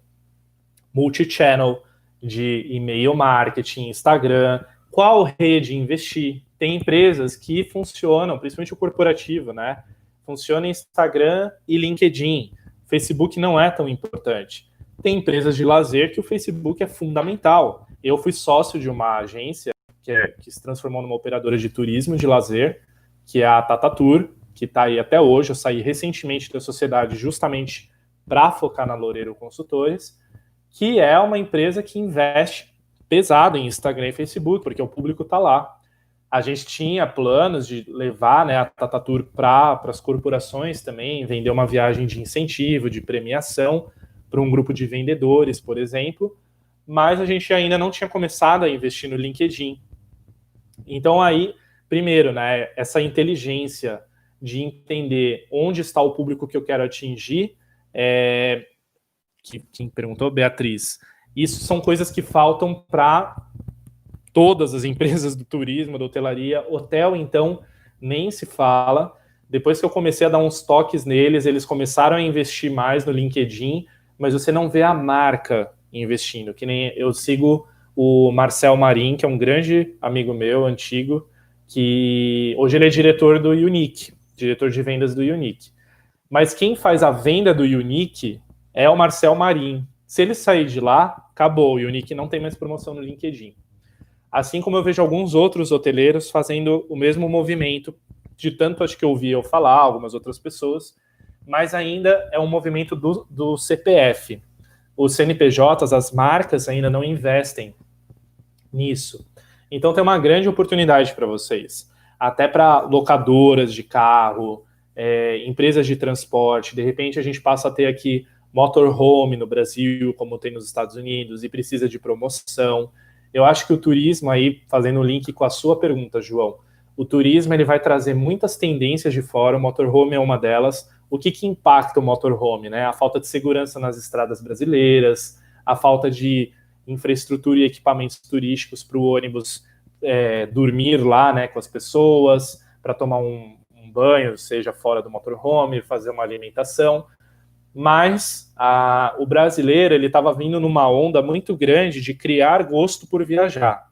multi-channel, de e-mail marketing, Instagram, qual rede investir. Tem empresas que funcionam, principalmente o corporativo, né? Funciona Instagram e LinkedIn. Facebook não é tão importante. Tem empresas de lazer que o Facebook é fundamental. Eu fui sócio de uma agência que, é, que se transformou numa operadora de turismo de lazer, que é a Tata Tour, que está aí até hoje. Eu saí recentemente da sociedade justamente para focar na Loureiro Consultores, que é uma empresa que investe pesado em Instagram e Facebook, porque o público está lá. A gente tinha planos de levar né, a Tata Tour para as corporações também, vender uma viagem de incentivo, de premiação, para um grupo de vendedores, por exemplo, mas a gente ainda não tinha começado a investir no LinkedIn. Então aí, primeiro, né, essa inteligência de entender onde está o público que eu quero atingir, é, que, quem perguntou, Beatriz, isso são coisas que faltam para todas as <laughs> empresas do turismo, da hotelaria, hotel, então, nem se fala. Depois que eu comecei a dar uns toques neles, eles começaram a investir mais no LinkedIn, mas você não vê a marca investindo. Que nem eu sigo o Marcel Marim, que é um grande amigo meu, antigo, que hoje ele é diretor do Unique, diretor de vendas do Unique. Mas quem faz a venda do Unique é o Marcel Marim. Se ele sair de lá, acabou. O Unique não tem mais promoção no LinkedIn. Assim como eu vejo alguns outros hoteleiros fazendo o mesmo movimento, de tanto acho que eu ouvi eu falar, algumas outras pessoas, mas ainda é um movimento do, do CPF. Os CNPJs, as marcas ainda não investem nisso. Então tem uma grande oportunidade para vocês, até para locadoras de carro, é, empresas de transporte. De repente a gente passa a ter aqui motorhome no Brasil, como tem nos Estados Unidos, e precisa de promoção. Eu acho que o turismo aí, fazendo o link com a sua pergunta, João, o turismo ele vai trazer muitas tendências de fora, o motorhome é uma delas. O que, que impacta o motorhome? Né? A falta de segurança nas estradas brasileiras, a falta de infraestrutura e equipamentos turísticos para o ônibus é, dormir lá né, com as pessoas, para tomar um, um, banho, seja fora do motorhome, fazer uma alimentação. Mas a, o brasileiro ele estava vindo numa onda muito grande de criar gosto por viajar.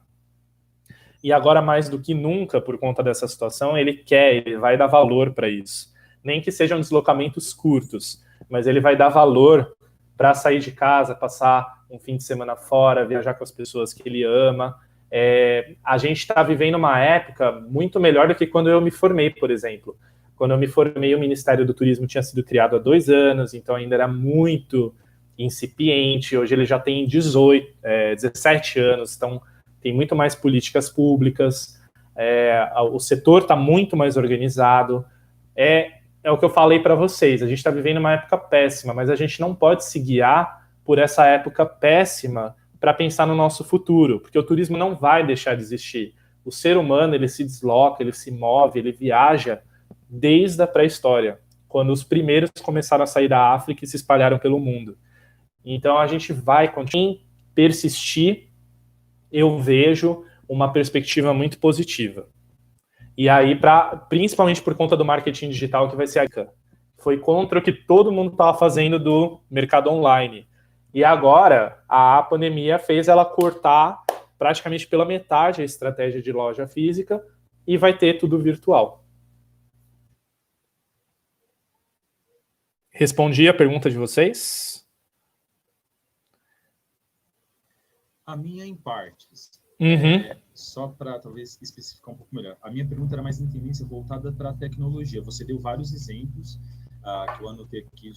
E agora, mais do que nunca, por conta dessa situação, ele quer, ele vai dar valor para isso. Nem que sejam deslocamentos curtos, mas ele vai dar valor para sair de casa, passar um fim de semana fora, viajar com as pessoas que ele ama. É, a gente está vivendo uma época muito melhor do que quando eu me formei, por exemplo. Quando eu me formei, o Ministério do Turismo tinha sido criado há dois anos, então ainda era muito incipiente. Hoje ele já tem 18, é, 17 anos, então tem muito mais políticas públicas, é, o setor está muito mais organizado. É, é o que eu falei para vocês, a gente está vivendo uma época péssima, mas a gente não pode se guiar por essa época péssima para pensar no nosso futuro, porque o turismo não vai deixar de existir. O ser humano ele se desloca, ele se move, ele viaja desde a pré-história, quando os primeiros começaram a sair da África e se espalharam pelo mundo. Então a gente vai continuar persistir eu vejo uma perspectiva muito positiva. E aí, pra, principalmente por conta do marketing digital, que vai ser a foi contra o que todo mundo estava fazendo do mercado online. E agora, a pandemia fez ela cortar praticamente pela metade a estratégia de loja física e vai ter tudo virtual. Respondi a pergunta de vocês? A minha em partes. Uhum. É, só para talvez especificar um pouco melhor. A minha pergunta era mais em tendência voltada para a tecnologia. Você deu vários exemplos uh, que eu anotei aqui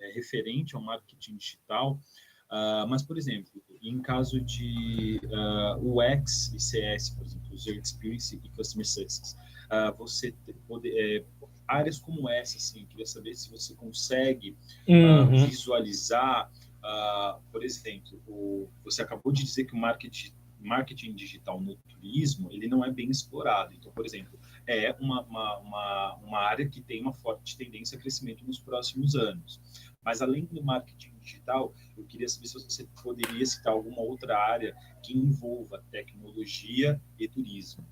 é, referente ao marketing digital. Uh, mas, por exemplo, em caso de uh, UX e CS, por exemplo, User Experience e Customer Success, uh, você poder, é, áreas como essa, assim, queria saber se você consegue uhum. visualizar por exemplo, o, você acabou de dizer que o marketing, marketing digital no turismo ele não é bem explorado. Então, por exemplo, é uma, uma, uma, uma área que tem uma forte tendência a crescimento nos próximos anos. Mas além do marketing digital, eu queria saber se você poderia citar alguma outra área que envolva tecnologia e turismo.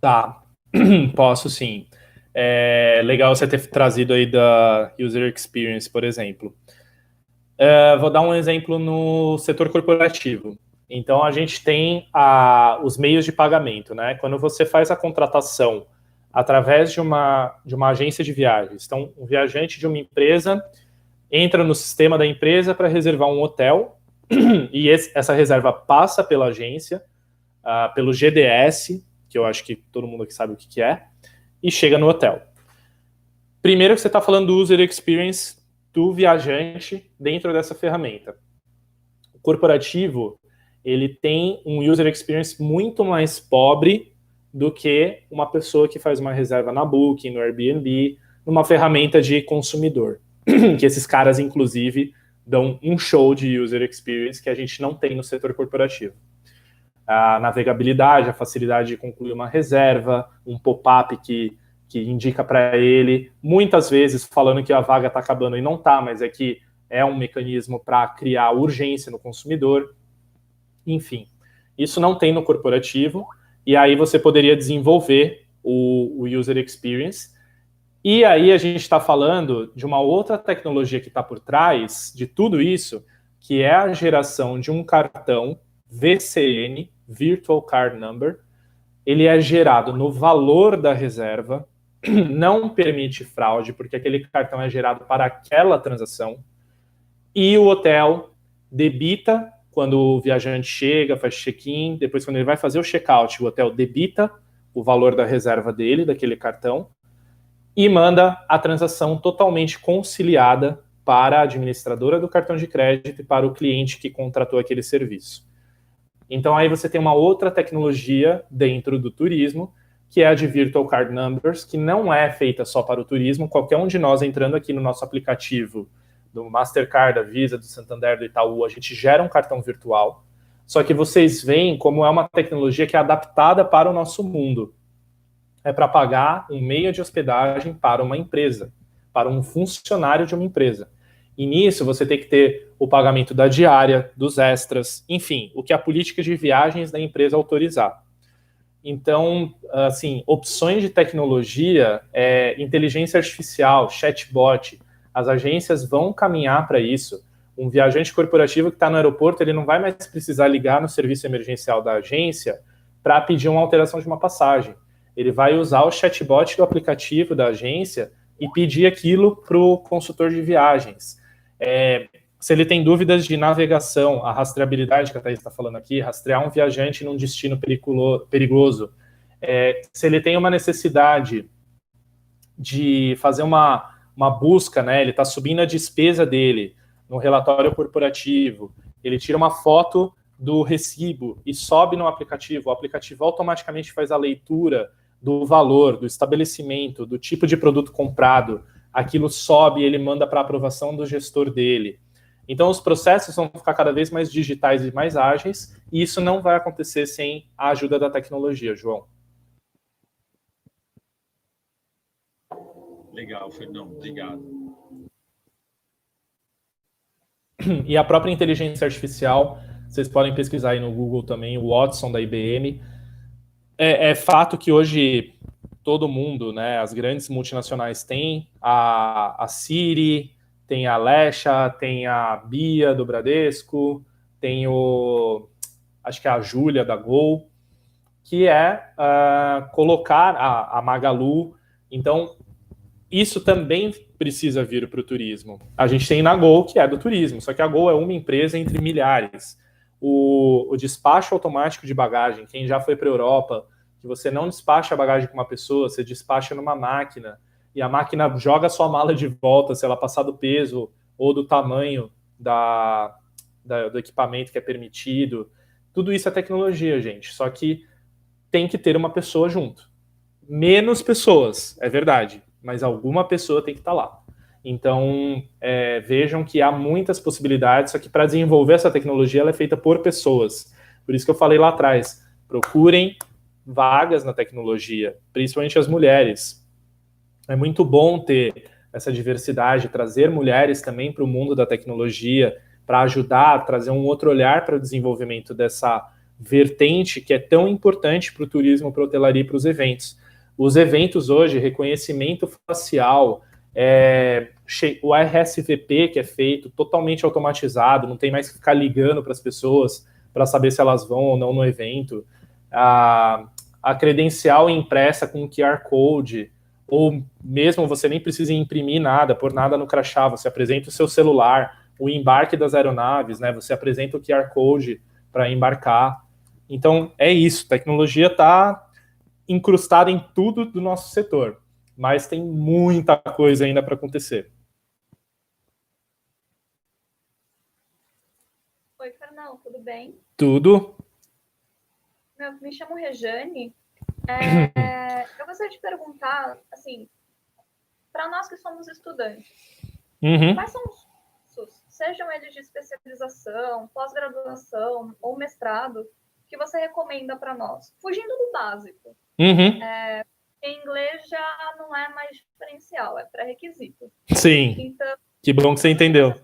Tá, <clears throat> posso sim. É legal você ter trazido aí da user experience, por exemplo. Uh, vou dar um exemplo no setor corporativo. Então, a gente tem a, os meios de pagamento, né? Quando você faz a contratação através de uma, de uma agência de viagens. Então, um viajante de uma empresa entra no sistema da empresa para reservar um hotel <clears throat> e esse, essa reserva passa pela agência, uh, pelo GDS, que eu acho que todo mundo aqui sabe o que, que é, e chega no hotel. Primeiro que você está falando do user experience do viajante dentro dessa ferramenta. O corporativo ele tem um user experience muito mais pobre do que uma pessoa que faz uma reserva na Booking, no Airbnb, numa ferramenta de consumidor. <clears throat> que esses caras, inclusive, dão um show de user experience que a gente não tem no setor corporativo. A navegabilidade, a facilidade de concluir uma reserva, um pop-up que que indica para ele, muitas vezes falando que a vaga está acabando e não está, mas é que é um mecanismo para criar urgência no consumidor. Enfim, isso não tem no corporativo, e aí você poderia desenvolver o, o user experience. E aí a gente está falando de uma outra tecnologia que está por trás de tudo isso, que é a geração de um cartão VCN, Virtual Card Number. Ele é gerado no valor da reserva, <clears throat> não permite fraude, porque aquele cartão é gerado para aquela transação, e o hotel debita quando o viajante chega, faz check-in, depois quando ele vai fazer o check-out, o hotel debita o valor da reserva dele, daquele cartão, e manda a transação totalmente conciliada para a administradora do cartão de crédito e para o cliente que contratou aquele serviço. Então aí você tem uma outra tecnologia dentro do turismo, que é a de Virtual Card Numbers, que não é feita só para o turismo. Qualquer um de nós entrando aqui no nosso aplicativo do Mastercard, da Visa, do Santander, do Itaú, a gente gera um cartão virtual. Só que vocês veem como é uma tecnologia que é adaptada para o nosso mundo. É para pagar um meio de hospedagem para uma empresa, para um funcionário de uma empresa. E nisso você tem que ter o pagamento da diária, dos extras, enfim, o que a política de viagens da empresa autorizar. Então, assim, opções de tecnologia, é, inteligência artificial, chatbot, as agências vão caminhar para isso. Um viajante corporativo que está no aeroporto, ele não vai mais precisar ligar no serviço emergencial da agência para pedir uma alteração de uma passagem. Ele vai usar o chatbot do aplicativo da agência e pedir aquilo para o consultor de viagens. É, se ele tem dúvidas de navegação, a rastreabilidade que a Thaís está falando aqui, rastrear um viajante num destino perigoso. É, se ele tem uma necessidade de fazer uma, uma busca, né, ele está subindo a despesa dele no relatório corporativo, ele tira uma foto do recibo e sobe no aplicativo, o aplicativo automaticamente faz a leitura do valor, do estabelecimento, do tipo de produto comprado, aquilo sobe ele manda para aprovação do gestor dele. Então, os processos vão ficar cada vez mais digitais e mais ágeis, e isso não vai acontecer sem a ajuda da tecnologia, João. Legal, Fernando, obrigado. E a própria inteligência artificial, vocês podem pesquisar aí no Google também, o Watson da IBM. É, é fato que hoje todo mundo, né, as grandes multinacionais têm a, a Siri, tem a Alexa, tem a Bia do Bradesco, tem o acho que é a Júlia da Gol, que é uh, colocar a, a Magalu. Então, isso também precisa vir para o turismo. A gente tem na Gol, que é do turismo, só que a Gol é uma empresa entre milhares. O, o despacho automático de bagagem, quem já foi para a Europa, que você não despacha a bagagem com uma pessoa, você despacha numa máquina e a máquina joga sua mala de volta se ela passar do peso ou do tamanho da, da, do equipamento que é permitido. Tudo isso é tecnologia, gente. Só que tem que ter uma pessoa junto. Menos pessoas, é verdade, mas alguma pessoa tem que estar lá. Então, é, vejam que há muitas possibilidades, só que para desenvolver essa tecnologia ela é feita por pessoas. Por isso que eu falei lá atrás, procurem vagas na tecnologia, principalmente as mulheres é muito bom ter essa diversidade, trazer mulheres também para o mundo da tecnologia, para ajudar trazer um outro olhar para o desenvolvimento dessa vertente que é tão importante para o turismo, para a hotelaria e para os eventos. Os eventos hoje, reconhecimento facial, é, o RSVP que é feito totalmente automatizado, não tem mais que ficar ligando para as pessoas para saber se elas vão ou não no evento. A, a credencial impressa com QR Code, ou mesmo você nem precisa imprimir nada, por nada no crachá, você apresenta o seu celular, o embarque das aeronaves, né? Você apresenta o QR Code para embarcar. Então é isso, tecnologia está incrustada em tudo do nosso setor, mas tem muita coisa ainda para acontecer. Oi, Fernão, tudo bem? Tudo. Meu, me chamo Rejane é, <coughs> eu gostaria de perguntar, assim, para nós que somos estudantes, uhum. quais são os cursos, sejam eles de especialização, pós-graduação ou mestrado, que você recomenda para nós? Fugindo do básico. Uhum. É, em inglês já não é mais diferencial, é pré-requisito. Sim. Então, que bom que você entendeu.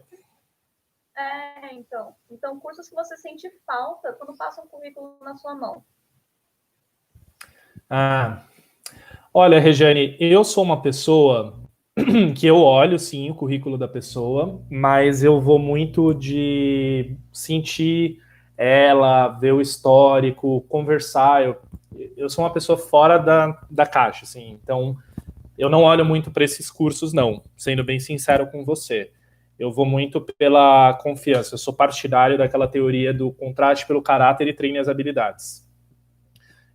É, então. Então, cursos que você sente falta quando passa um currículo na sua mão. Ah, olha, Regiane, eu sou uma pessoa <clears throat> que eu olho sim o currículo da pessoa, mas eu vou muito de sentir ela, ver o histórico, conversar. Eu, eu sou uma pessoa fora da, da caixa, assim, então eu não olho muito para esses cursos, não, sendo bem sincero com você. Eu vou muito pela confiança, eu sou partidário daquela teoria do contraste pelo caráter e treine as habilidades.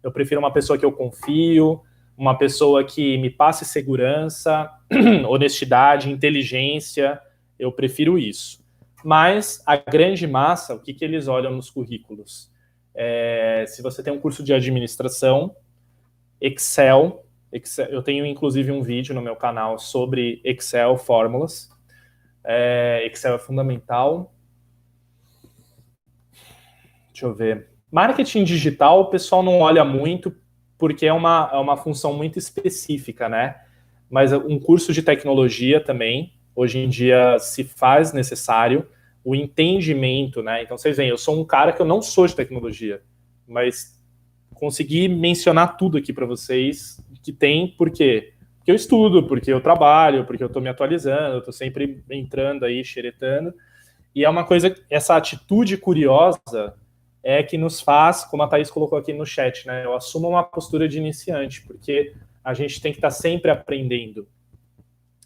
Eu prefiro uma pessoa que eu confio, uma pessoa que me passe segurança, <clears throat> honestidade, inteligência, eu prefiro isso. Mas a grande massa, o que, que eles olham nos currículos? É, se você tem um curso de administração, Excel, Excel, eu tenho inclusive um vídeo no meu canal sobre Excel fórmulas. É, Excel é fundamental. Deixa eu ver. Marketing digital, o pessoal não olha muito porque é uma, é uma função muito específica, né? Mas um curso de tecnologia também, hoje em dia se faz necessário o entendimento, né? Então vocês veem, eu sou um cara que eu não sou de tecnologia, mas consegui mencionar tudo aqui para vocês que tem, por quê? Porque eu estudo, porque eu trabalho, porque eu estou me atualizando, eu estou sempre entrando aí, xeretando. E é uma coisa, essa atitude curiosa é que nos faz, como a Thaís colocou aqui no chat, né? Eu assumo uma postura de iniciante, porque a gente tem que estar sempre aprendendo.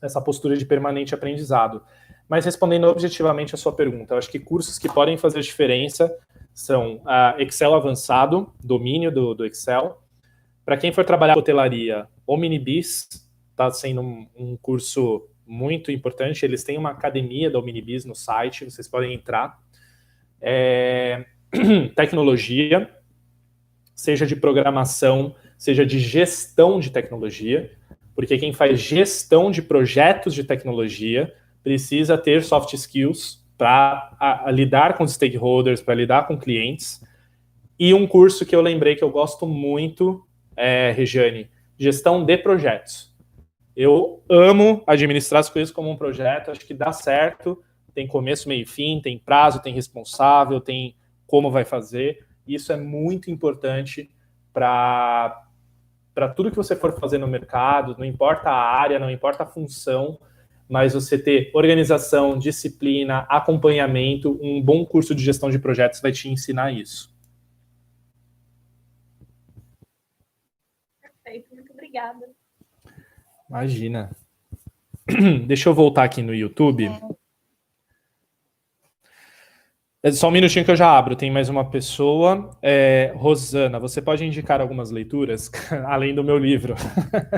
Essa postura de permanente aprendizado. Mas respondendo objetivamente a sua pergunta, eu acho que cursos que podem fazer diferença são a Excel avançado, domínio do, do Excel. Para quem for trabalhar hotelaria, Omnibis está sendo um, um curso muito importante. Eles têm uma academia da Omnibis no site, vocês podem entrar. É, <clears throat> tecnologia, seja de programação, seja de gestão de tecnologia, porque quem faz gestão de projetos de tecnologia precisa ter soft skills para lidar com stakeholders, para lidar com clientes. E um curso que eu lembrei que eu gosto muito, é, Regiane, gestão de projetos. Eu amo administrar as coisas como um projeto, acho que dá certo, tem começo, meio e fim, tem prazo, tem responsável, tem como vai fazer. Isso é muito importante para para tudo que você for fazer no mercado, não importa a área, não importa a função, mas você ter organização, disciplina, acompanhamento, um bom curso de gestão de projetos vai te ensinar isso. Perfeito, muito obrigada. Imagina. <clears throat> Deixa eu voltar aqui no YouTube. É. É só um minutinho que eu já abro. Tem mais uma pessoa. É, Rosana, você pode indicar algumas leituras, <laughs> além do meu livro?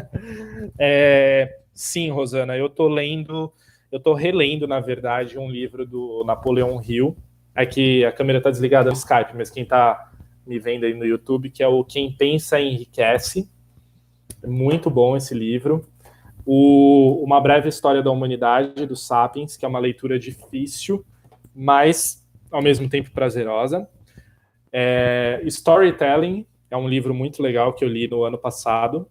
<laughs> é, sim, Rosana, eu estou lendo, eu estou relendo, na verdade, um livro do Napoleão Hill. Aqui a câmera está desligada no Skype, mas quem está me vendo aí no YouTube, que é o Quem Pensa Enriquece. É muito bom esse livro. O, uma breve história da humanidade, do Sapiens, que é uma leitura difícil, mas ao mesmo tempo prazerosa. É, Storytelling é um livro muito legal que eu li no ano passado.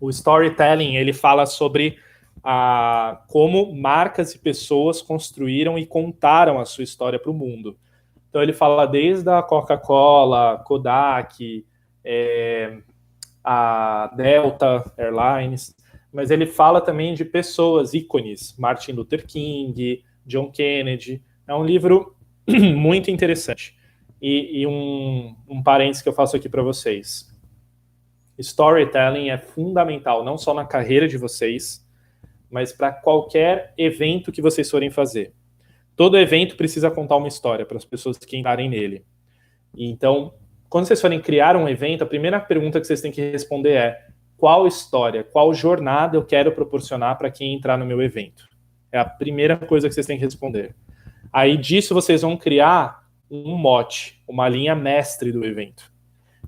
O Storytelling ele fala sobre a, como marcas e pessoas construíram e contaram a sua história para o mundo. Então ele fala desde a Coca-Cola, Kodak, é, a Delta Airlines, mas ele fala também de pessoas, ícones, Martin Luther King, John Kennedy. É um livro <clears throat> muito interessante. E, e um, um parênteses que eu faço aqui para vocês. Storytelling é fundamental, não só na carreira de vocês, mas para qualquer evento que vocês forem fazer. Todo evento precisa contar uma história para as pessoas que entrarem nele. Então, quando vocês forem criar um evento, a primeira pergunta que vocês têm que responder é: qual história, qual jornada eu quero proporcionar para quem entrar no meu evento? É a primeira coisa que vocês têm que responder. Aí disso vocês vão criar um mote, uma linha mestre do evento.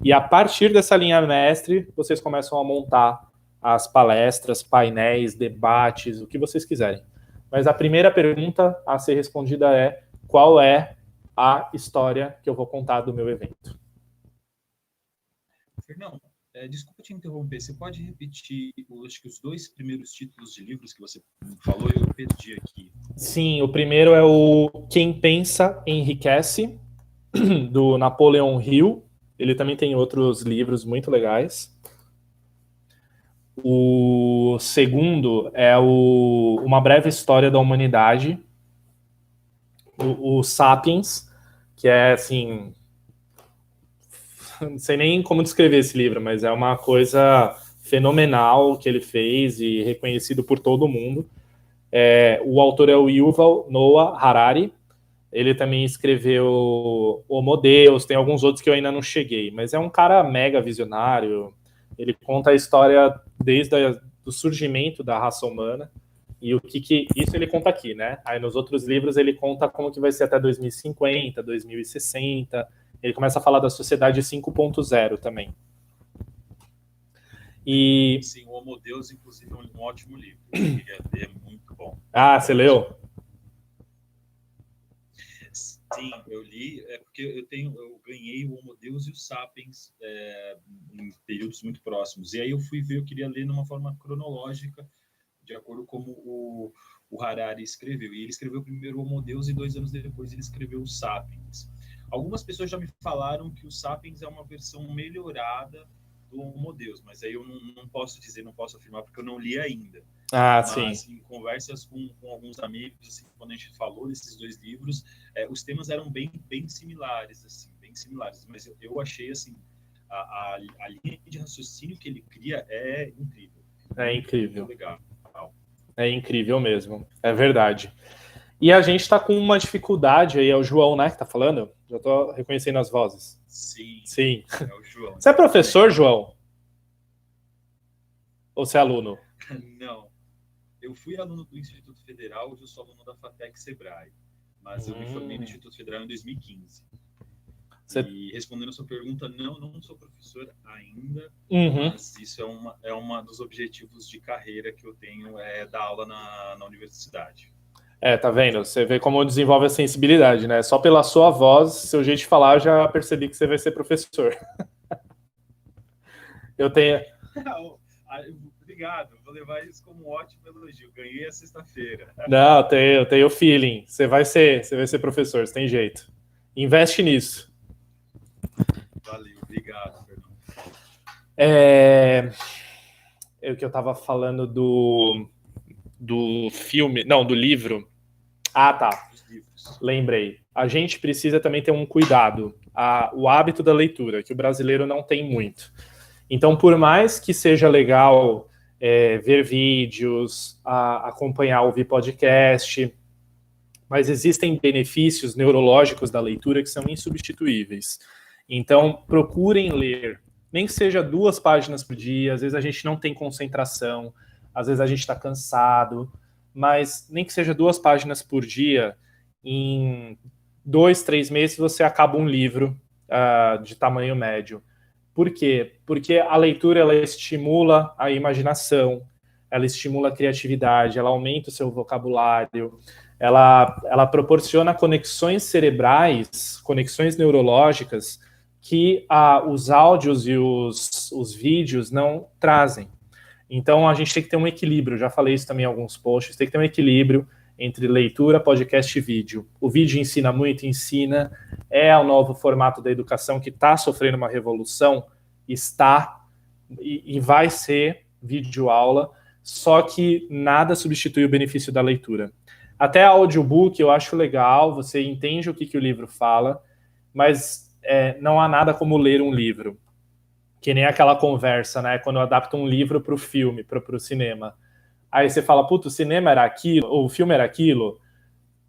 E a partir dessa linha mestre, vocês começam a montar as palestras, painéis, debates, o que vocês quiserem. Mas a primeira pergunta a ser respondida é: qual é a história que eu vou contar do meu evento? Fernão, é, desculpa te interromper, você pode repetir acho que os dois primeiros títulos de livros que você falou? Eu perdi aqui. Sim, o primeiro é o Quem Pensa Enriquece, <clears throat> do Napoleon Hill. Ele também tem outros livros muito legais. O segundo é o Uma Breve História da Humanidade, o, o Sapiens, que é assim <laughs> não sei nem como descrever esse livro, mas é uma coisa fenomenal que ele fez e reconhecido por todo mundo. É, o autor é o Yuval Noah Harari. Ele também escreveu Homo Deus, tem alguns outros que eu ainda não cheguei, mas é um cara mega visionário. Ele conta a história desde o surgimento da raça humana e o que, que isso ele conta aqui, né? Aí nos outros livros ele conta como que vai ser até 2050, 2060. Ele começa a falar da sociedade 5.0 também. E sim, o Homo Deus inclusive é um ótimo livro. Eu queria ler, é muito bom. Ah, você leu? Sim, eu li, é porque eu tenho, eu ganhei o Homo Deus e o Sapiens é, em períodos muito próximos. E aí eu fui ver, eu queria ler numa forma cronológica, de acordo com o, o Harari escreveu. E ele escreveu primeiro o Homo Deus e dois anos depois ele escreveu o Sapiens. Algumas pessoas já me falaram que o Sapiens é uma versão melhorada do Homo Deus, mas aí eu não, não posso dizer, não posso afirmar porque eu não li ainda. Ah, Mas, sim. Assim, conversas com, com, alguns amigos, assim, quando a gente falou desses dois livros, é, os temas eram bem, bem similares, assim, bem similares. Mas eu, eu achei, assim, a, a, a, linha de raciocínio que ele cria é incrível. É incrível. Muito legal. É incrível mesmo. É verdade. E a gente está com uma dificuldade aí, é o João, né, que tá falando? Já estou reconhecendo as vozes. Sim. Sim. É o João. Você é professor, João? Ou você é aluno? <laughs> Não. Eu fui aluno do Instituto Federal, hoje eu sou aluno da FATEC Sebrae. Mas hum. eu me formei no hum. Instituto Federal em 2015. Você... E respondendo a sua pergunta, não, não sou professor ainda, uhum. mas isso é uma, é uma dos objetivos de carreira que eu tenho, é dar aula na, na universidade. É, tá vendo? Você vê como desenvolve a sensibilidade, né? Só pela sua voz, seu jeito de falar, já percebi que você vai ser professor. <laughs> eu tenho. Obrigado, vou levar isso como um ótimo elogio. Ganhei a sexta-feira. <laughs> Não, eu tenho, eu tenho feeling. Você vai ser, você vai ser professor, você tem jeito. Investe nisso. Valeu, obrigado, Fernando. É, é o que eu estava falando do do filme, não, do livro. Ah, tá. Lembrei. A gente precisa também ter um cuidado, a, o hábito da leitura, que o brasileiro não tem muito. Então, por mais que seja legal é, ver vídeos, a, acompanhar, ouvir podcast, mas existem benefícios neurológicos da leitura que são insubstituíveis. Então, procurem ler, nem que seja duas páginas por dia, às vezes a gente não tem concentração, às vezes a gente está cansado, mas nem que seja duas páginas por dia, em dois, três meses você acaba um livro uh, de tamanho médio. Por quê? Porque a leitura ela estimula a imaginação, ela estimula a criatividade, ela aumenta o seu vocabulário, ela, ela proporciona conexões cerebrais, conexões neurológicas que ah, os áudios e os, os vídeos não trazem. Então a gente tem que ter um equilíbrio, já falei isso também em alguns posts, tem que ter um equilíbrio entre leitura, podcast e vídeo. O vídeo ensina muito, ensina, é o novo formato da educação que está sofrendo uma revolução, está e, e vai ser vídeo aula, só que nada substitui o benefício da leitura. Até audiobook eu acho legal, você entende o que, que o livro fala, mas é, não há nada como ler um livro que nem aquela conversa, né? Quando adapta um livro para o filme, para o cinema. Aí você fala, puto, o cinema era aquilo, ou o filme era aquilo.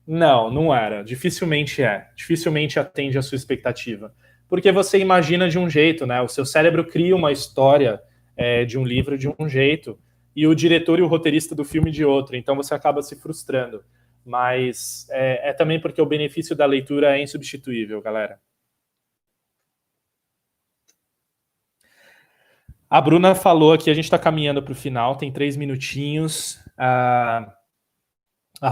Não, não era. Dificilmente é. Dificilmente atende a sua expectativa. Porque você imagina de um jeito, né? O seu cérebro cria uma história é, de um livro de um jeito, e o diretor e o roteirista do filme de outro. Então você acaba se frustrando. Mas é, é também porque o benefício da leitura é insubstituível, galera. A Bruna falou aqui, a gente está caminhando para o final, tem três minutinhos. A,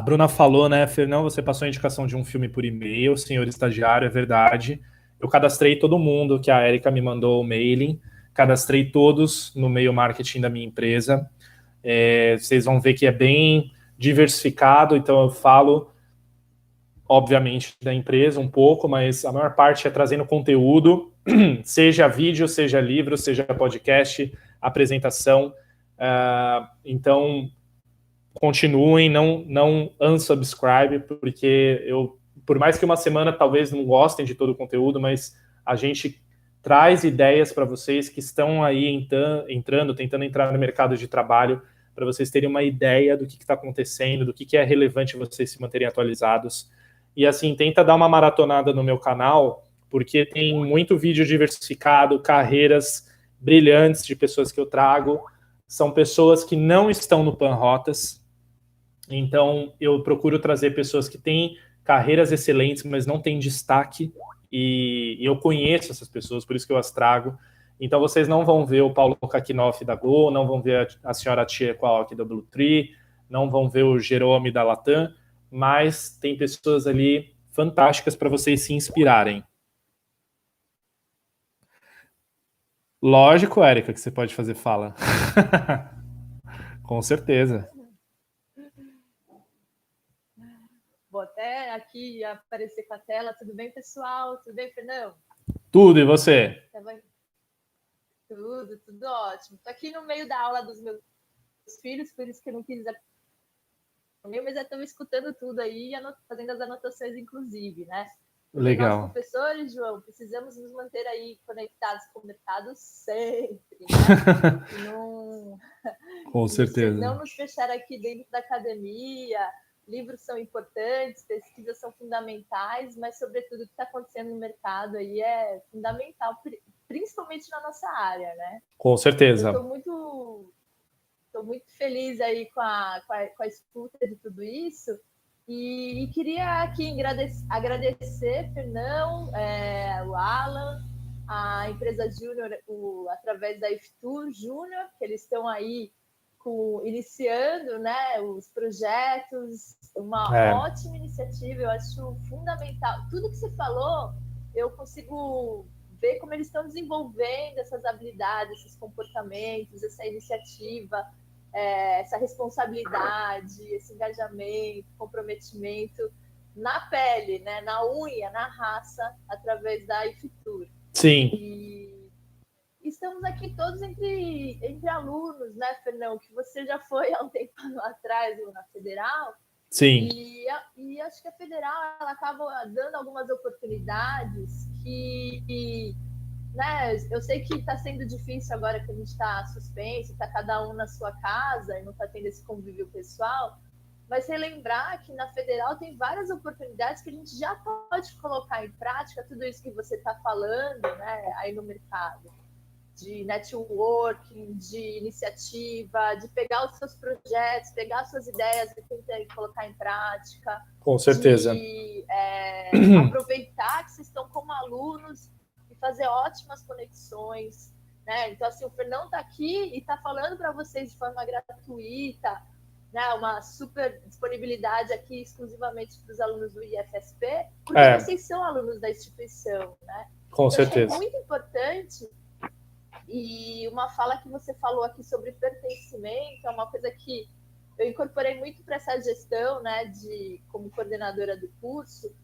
Bruna falou, né, Fernão, você passou a indicação de um filme por e-mail, senhor estagiário, é verdade. Eu cadastrei todo mundo que a Erika me mandou o mailing, cadastrei todos no meio marketing da minha empresa. É, vocês vão ver que é bem diversificado, então eu falo, obviamente, da empresa um pouco, mas a maior parte é trazendo conteúdo <clears throat> seja vídeo, seja livro, seja podcast, apresentação. Uh, então, continuem, não, não unsubscribe, porque eu, por mais que uma semana talvez não gostem de todo o conteúdo, mas a gente traz ideias para vocês que estão aí entrando, tentando entrar no mercado de trabalho, para vocês terem uma ideia do que está acontecendo, do que, que é relevante vocês se manterem atualizados. E assim, tenta dar uma maratonada no meu canal, porque tem muito vídeo diversificado, carreiras brilhantes de pessoas que eu trago são pessoas que não estão no Pan Rotas. Então, eu procuro trazer pessoas que têm carreiras excelentes, mas não têm destaque. E, eu conheço essas pessoas, por isso que eu as trago. Então, vocês não vão ver o Paulo Kakinoff da Go, não vão ver a, senhora Tia Kwok da Blue Tree, não vão ver o Jerome da Latam, mas tem pessoas ali fantásticas para vocês se inspirarem. Lógico, Érica, que você pode fazer fala. <laughs> Com certeza. Vou até aqui aparecer com a tela. Tudo bem, pessoal? Tudo bem, Fernão? Tudo, e você? Tá tudo, tudo ótimo. Estou aqui no meio da aula dos meus filhos, por isso que eu não quis mas eu estou escutando tudo aí e fazendo as anotações, inclusive, né? Legal. Nós, professores, João, precisamos nos manter aí conectados com o mercado sempre. Né? <laughs> não, com certeza. Não nos fechar aqui dentro da academia. Livros são importantes, pesquisas são fundamentais, mas, sobretudo, o que está acontecendo no mercado aí é fundamental, principalmente na nossa área, né? Com certeza. Estou muito, muito feliz aí com a, com a, com a escuta de tudo isso. E, e queria aqui agradecer, agradecer Fernão, é, o Alan, a empresa Júnior, através da IFTUR Júnior, que eles estão aí com, iniciando né, os projetos, uma é. ótima iniciativa, eu acho fundamental. Tudo que você falou, eu consigo ver como eles estão desenvolvendo essas habilidades, esses comportamentos, essa iniciativa é, essa responsabilidade, esse engajamento, comprometimento na pele, né, na unha, na raça, através da IFTUR. Sim. E estamos aqui todos entre, entre alunos, né, Fernão? Que você já foi há um tempo <laughs> atrás na Federal. Sim. E, e acho que a Federal ela acaba dando algumas oportunidades que né, eu sei que está sendo difícil agora que a gente está suspenso, está cada um na sua casa e não está tendo esse convívio pessoal, mas relembrar que na federal tem várias oportunidades que a gente já pode colocar em prática tudo isso que você está falando, né, aí no mercado, de networking, de iniciativa, de pegar os seus projetos, pegar as suas ideias e tentar colocar em prática. Com certeza. De é, <clears throat> aproveitar que vocês estão como alunos fazer ótimas conexões. Né? Então, assim, o Fernão está aqui e está falando para vocês de forma gratuita, né? uma super disponibilidade aqui exclusivamente para os alunos do IFSP, porque é. vocês são alunos da instituição. Né? Com então, certeza. É muito importante. E uma fala que você falou aqui sobre pertencimento é uma coisa que eu incorporei muito para essa gestão, né, de como coordenadora do curso,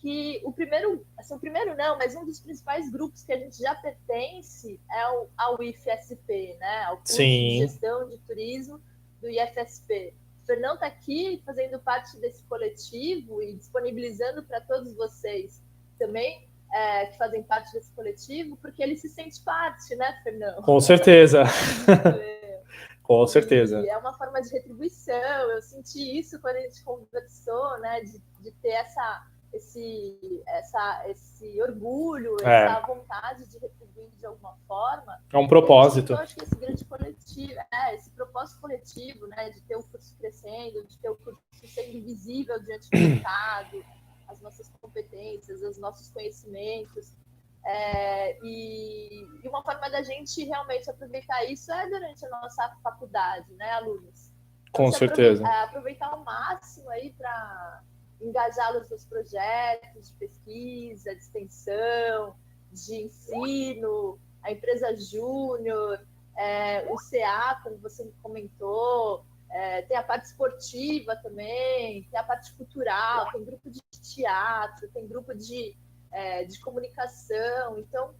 que o primeiro, assim, o primeiro não, mas um dos principais grupos que a gente já pertence é o, ao IFSP, né? Ao curso Sim. de gestão de turismo do IFSP. O Fernão está aqui fazendo parte desse coletivo e disponibilizando para todos vocês também é, que fazem parte desse coletivo, porque ele se sente parte, né, Fernão? Com certeza. <laughs> Com certeza. E é uma forma de retribuição. Eu senti isso quando a gente conversou, né, de, de ter essa esse, essa, esse orgulho, é. essa vontade de retribuir de alguma forma. É um propósito. Eu acho que esse grande coletivo, é, esse propósito coletivo, né, de ter o curso crescendo, de ter o curso sendo visível diante do <clears throat> mercado, as nossas competências, os nossos conhecimentos. É, e, e, uma forma da gente realmente aproveitar isso é durante a nossa faculdade, né, alunos? Com certeza. Aproveitar, aproveitar ao máximo aí para engajá-los nos projetos de pesquisa, de extensão, de ensino, a empresa Júnior, é, o CA, como você comentou, é, tem a parte esportiva também, tem a parte cultural, tem grupo de teatro, tem grupo de, é, de comunicação. Então,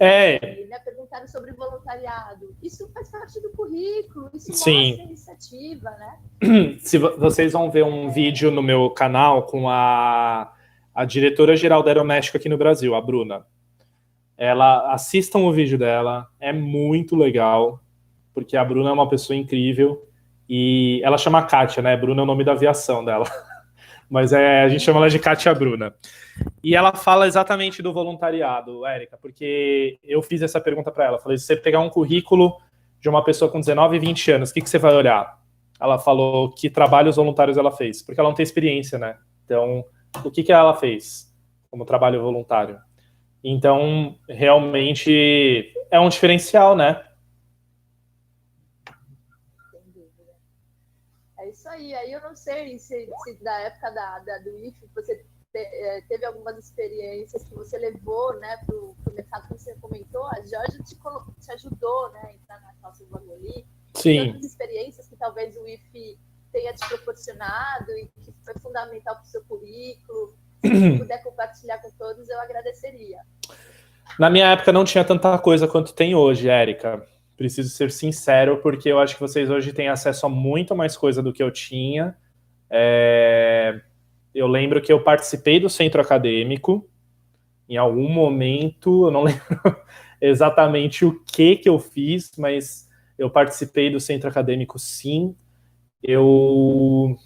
é, é. Né, perguntaram sobre voluntariado. Isso faz parte do currículo, isso Sim. mostra a iniciativa, né? <clears throat> Se vocês vão ver um vídeo no meu canal com a, a diretora-geral da Aeroméxico aqui no Brasil, a Bruna. Ela assistam o vídeo dela, é muito legal, porque a Bruna é uma pessoa incrível e ela chama Kátia, né? Bruna é o nome da aviação dela. <laughs> Mas é, a gente chama ela de Kátia Bruna. E ela fala exatamente do voluntariado, Érica, porque eu fiz essa pergunta para ela. Falei: se você pegar um currículo de uma pessoa com 19, 20 anos, o que, que você vai olhar? Ela falou que trabalhos voluntários ela fez, porque ela não tem experiência, né? Então, o que, que ela fez como trabalho voluntário? Então, realmente é um diferencial, né? É isso aí. Aí eu não sei se, se da época da, da, do IF você te, é, teve algumas experiências que você levou né, para o mercado que você comentou. A Jorge te, te ajudou né, a entrar na calça do ali. Sim. outras experiências que talvez o IF tenha te proporcionado e que foi fundamental para o seu currículo. Se puder compartilhar com todos, eu agradeceria. Na minha época não tinha tanta coisa quanto tem hoje, Érica. Preciso ser sincero, porque eu acho que vocês hoje têm acesso a muito mais coisa do que eu tinha. É... Eu lembro que eu participei do centro acadêmico em algum momento, eu não <laughs> lembro exatamente o que que eu fiz, mas eu participei do centro acadêmico sim. Eu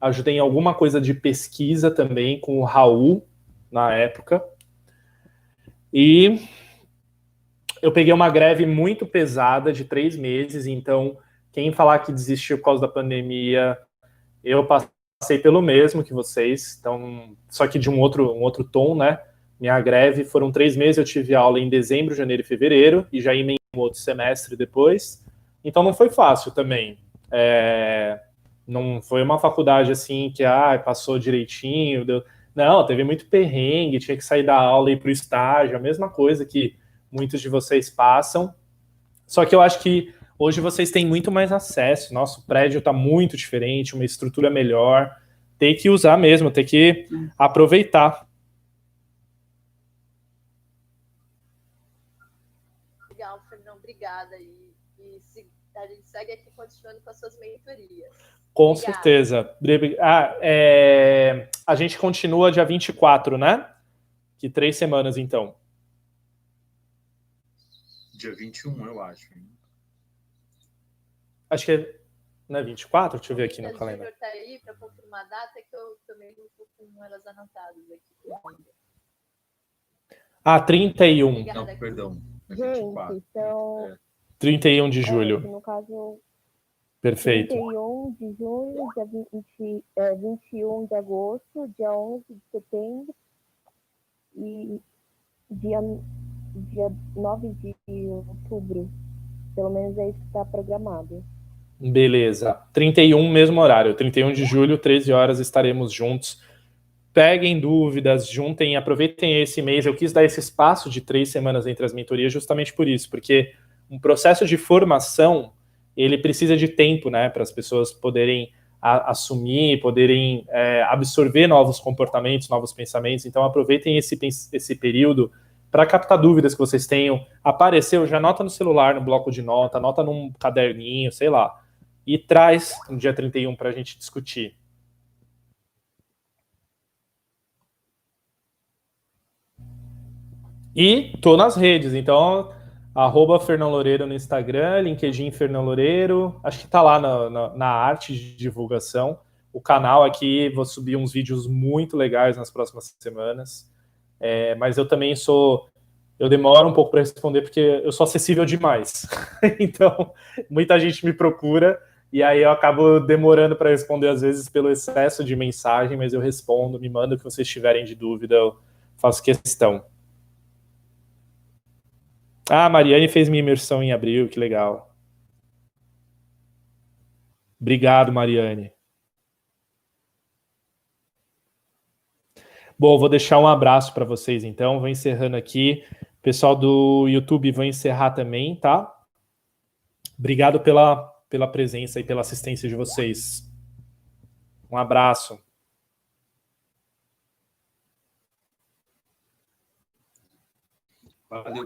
ajudei em alguma coisa de pesquisa também com o Raul na época. E eu peguei uma greve muito pesada de três meses, então quem falar que desistiu por causa da pandemia, eu passei pelo mesmo que vocês, então só que de um outro, um outro tom, né? Minha greve foram três meses, eu tive aula em dezembro, janeiro e fevereiro, e já emendei um outro semestre depois, então não foi fácil também. É, não foi uma faculdade assim que ah, passou direitinho, deu não, teve muito perrengue, tinha que sair da aula e ir para o estágio, a mesma coisa que muitos de vocês passam. Só que eu acho que hoje vocês têm muito mais acesso. Nosso prédio está muito diferente, uma estrutura melhor. Tem que usar mesmo, tem que aproveitar. Legal, Fernão, obrigada. E, e se, a gente segue aqui continuando com as suas mentorias. Com Obrigada. certeza. Ah, é... A gente continua dia 24, né? Que três semanas, então. Dia 21, eu acho. Hein? Acho que é. Não é 24? Deixa eu ver aqui no calendário. Tá aí para confirmar a data que eu também não estou com elas anotadas aqui. Ah, 31. Obrigada, não, perdão. É 24. Gente, então... É. 31 de julho. É, no caso, Perfeito. 31 de junho, dia 20, é, 21 de agosto, dia 11 de setembro e dia, dia 9 de outubro. Pelo menos é isso que está programado. Beleza. 31, mesmo horário. 31 de julho, 13 horas, estaremos juntos. Peguem dúvidas, juntem, aproveitem esse mês. Eu quis dar esse espaço de três semanas entre as mentorias justamente por isso, porque um processo de formação ele precisa de tempo, né, para as pessoas poderem a, assumir, poderem é, absorver novos comportamentos, novos pensamentos. Então, aproveitem esse, esse período para captar dúvidas que vocês tenham. Apareceu, já anota no celular, no bloco de nota, anota num caderninho, sei lá, e traz no dia 31 para a gente discutir. E tô nas redes, então Arroba Fernão Loureiro no Instagram, LinkedIn Fernão Loureiro. Acho que tá lá na, na, na, arte de divulgação. O canal aqui, vou subir uns vídeos muito legais nas próximas semanas. É, mas eu também sou. Eu demoro um pouco para responder porque eu sou acessível demais. <laughs> então, muita gente me procura e aí eu acabo demorando para responder, às vezes, pelo excesso de mensagem, mas eu respondo, me manda o que vocês tiverem de dúvida, eu faço questão. Ah, a Mariane fez minha imersão em abril, que legal. Obrigado, Mariane. Bom, vou deixar um abraço para vocês então. Vou encerrando aqui. Pessoal do YouTube, vou encerrar também, tá? Obrigado pela, pela presença e pela assistência de vocês. Um abraço. Valeu,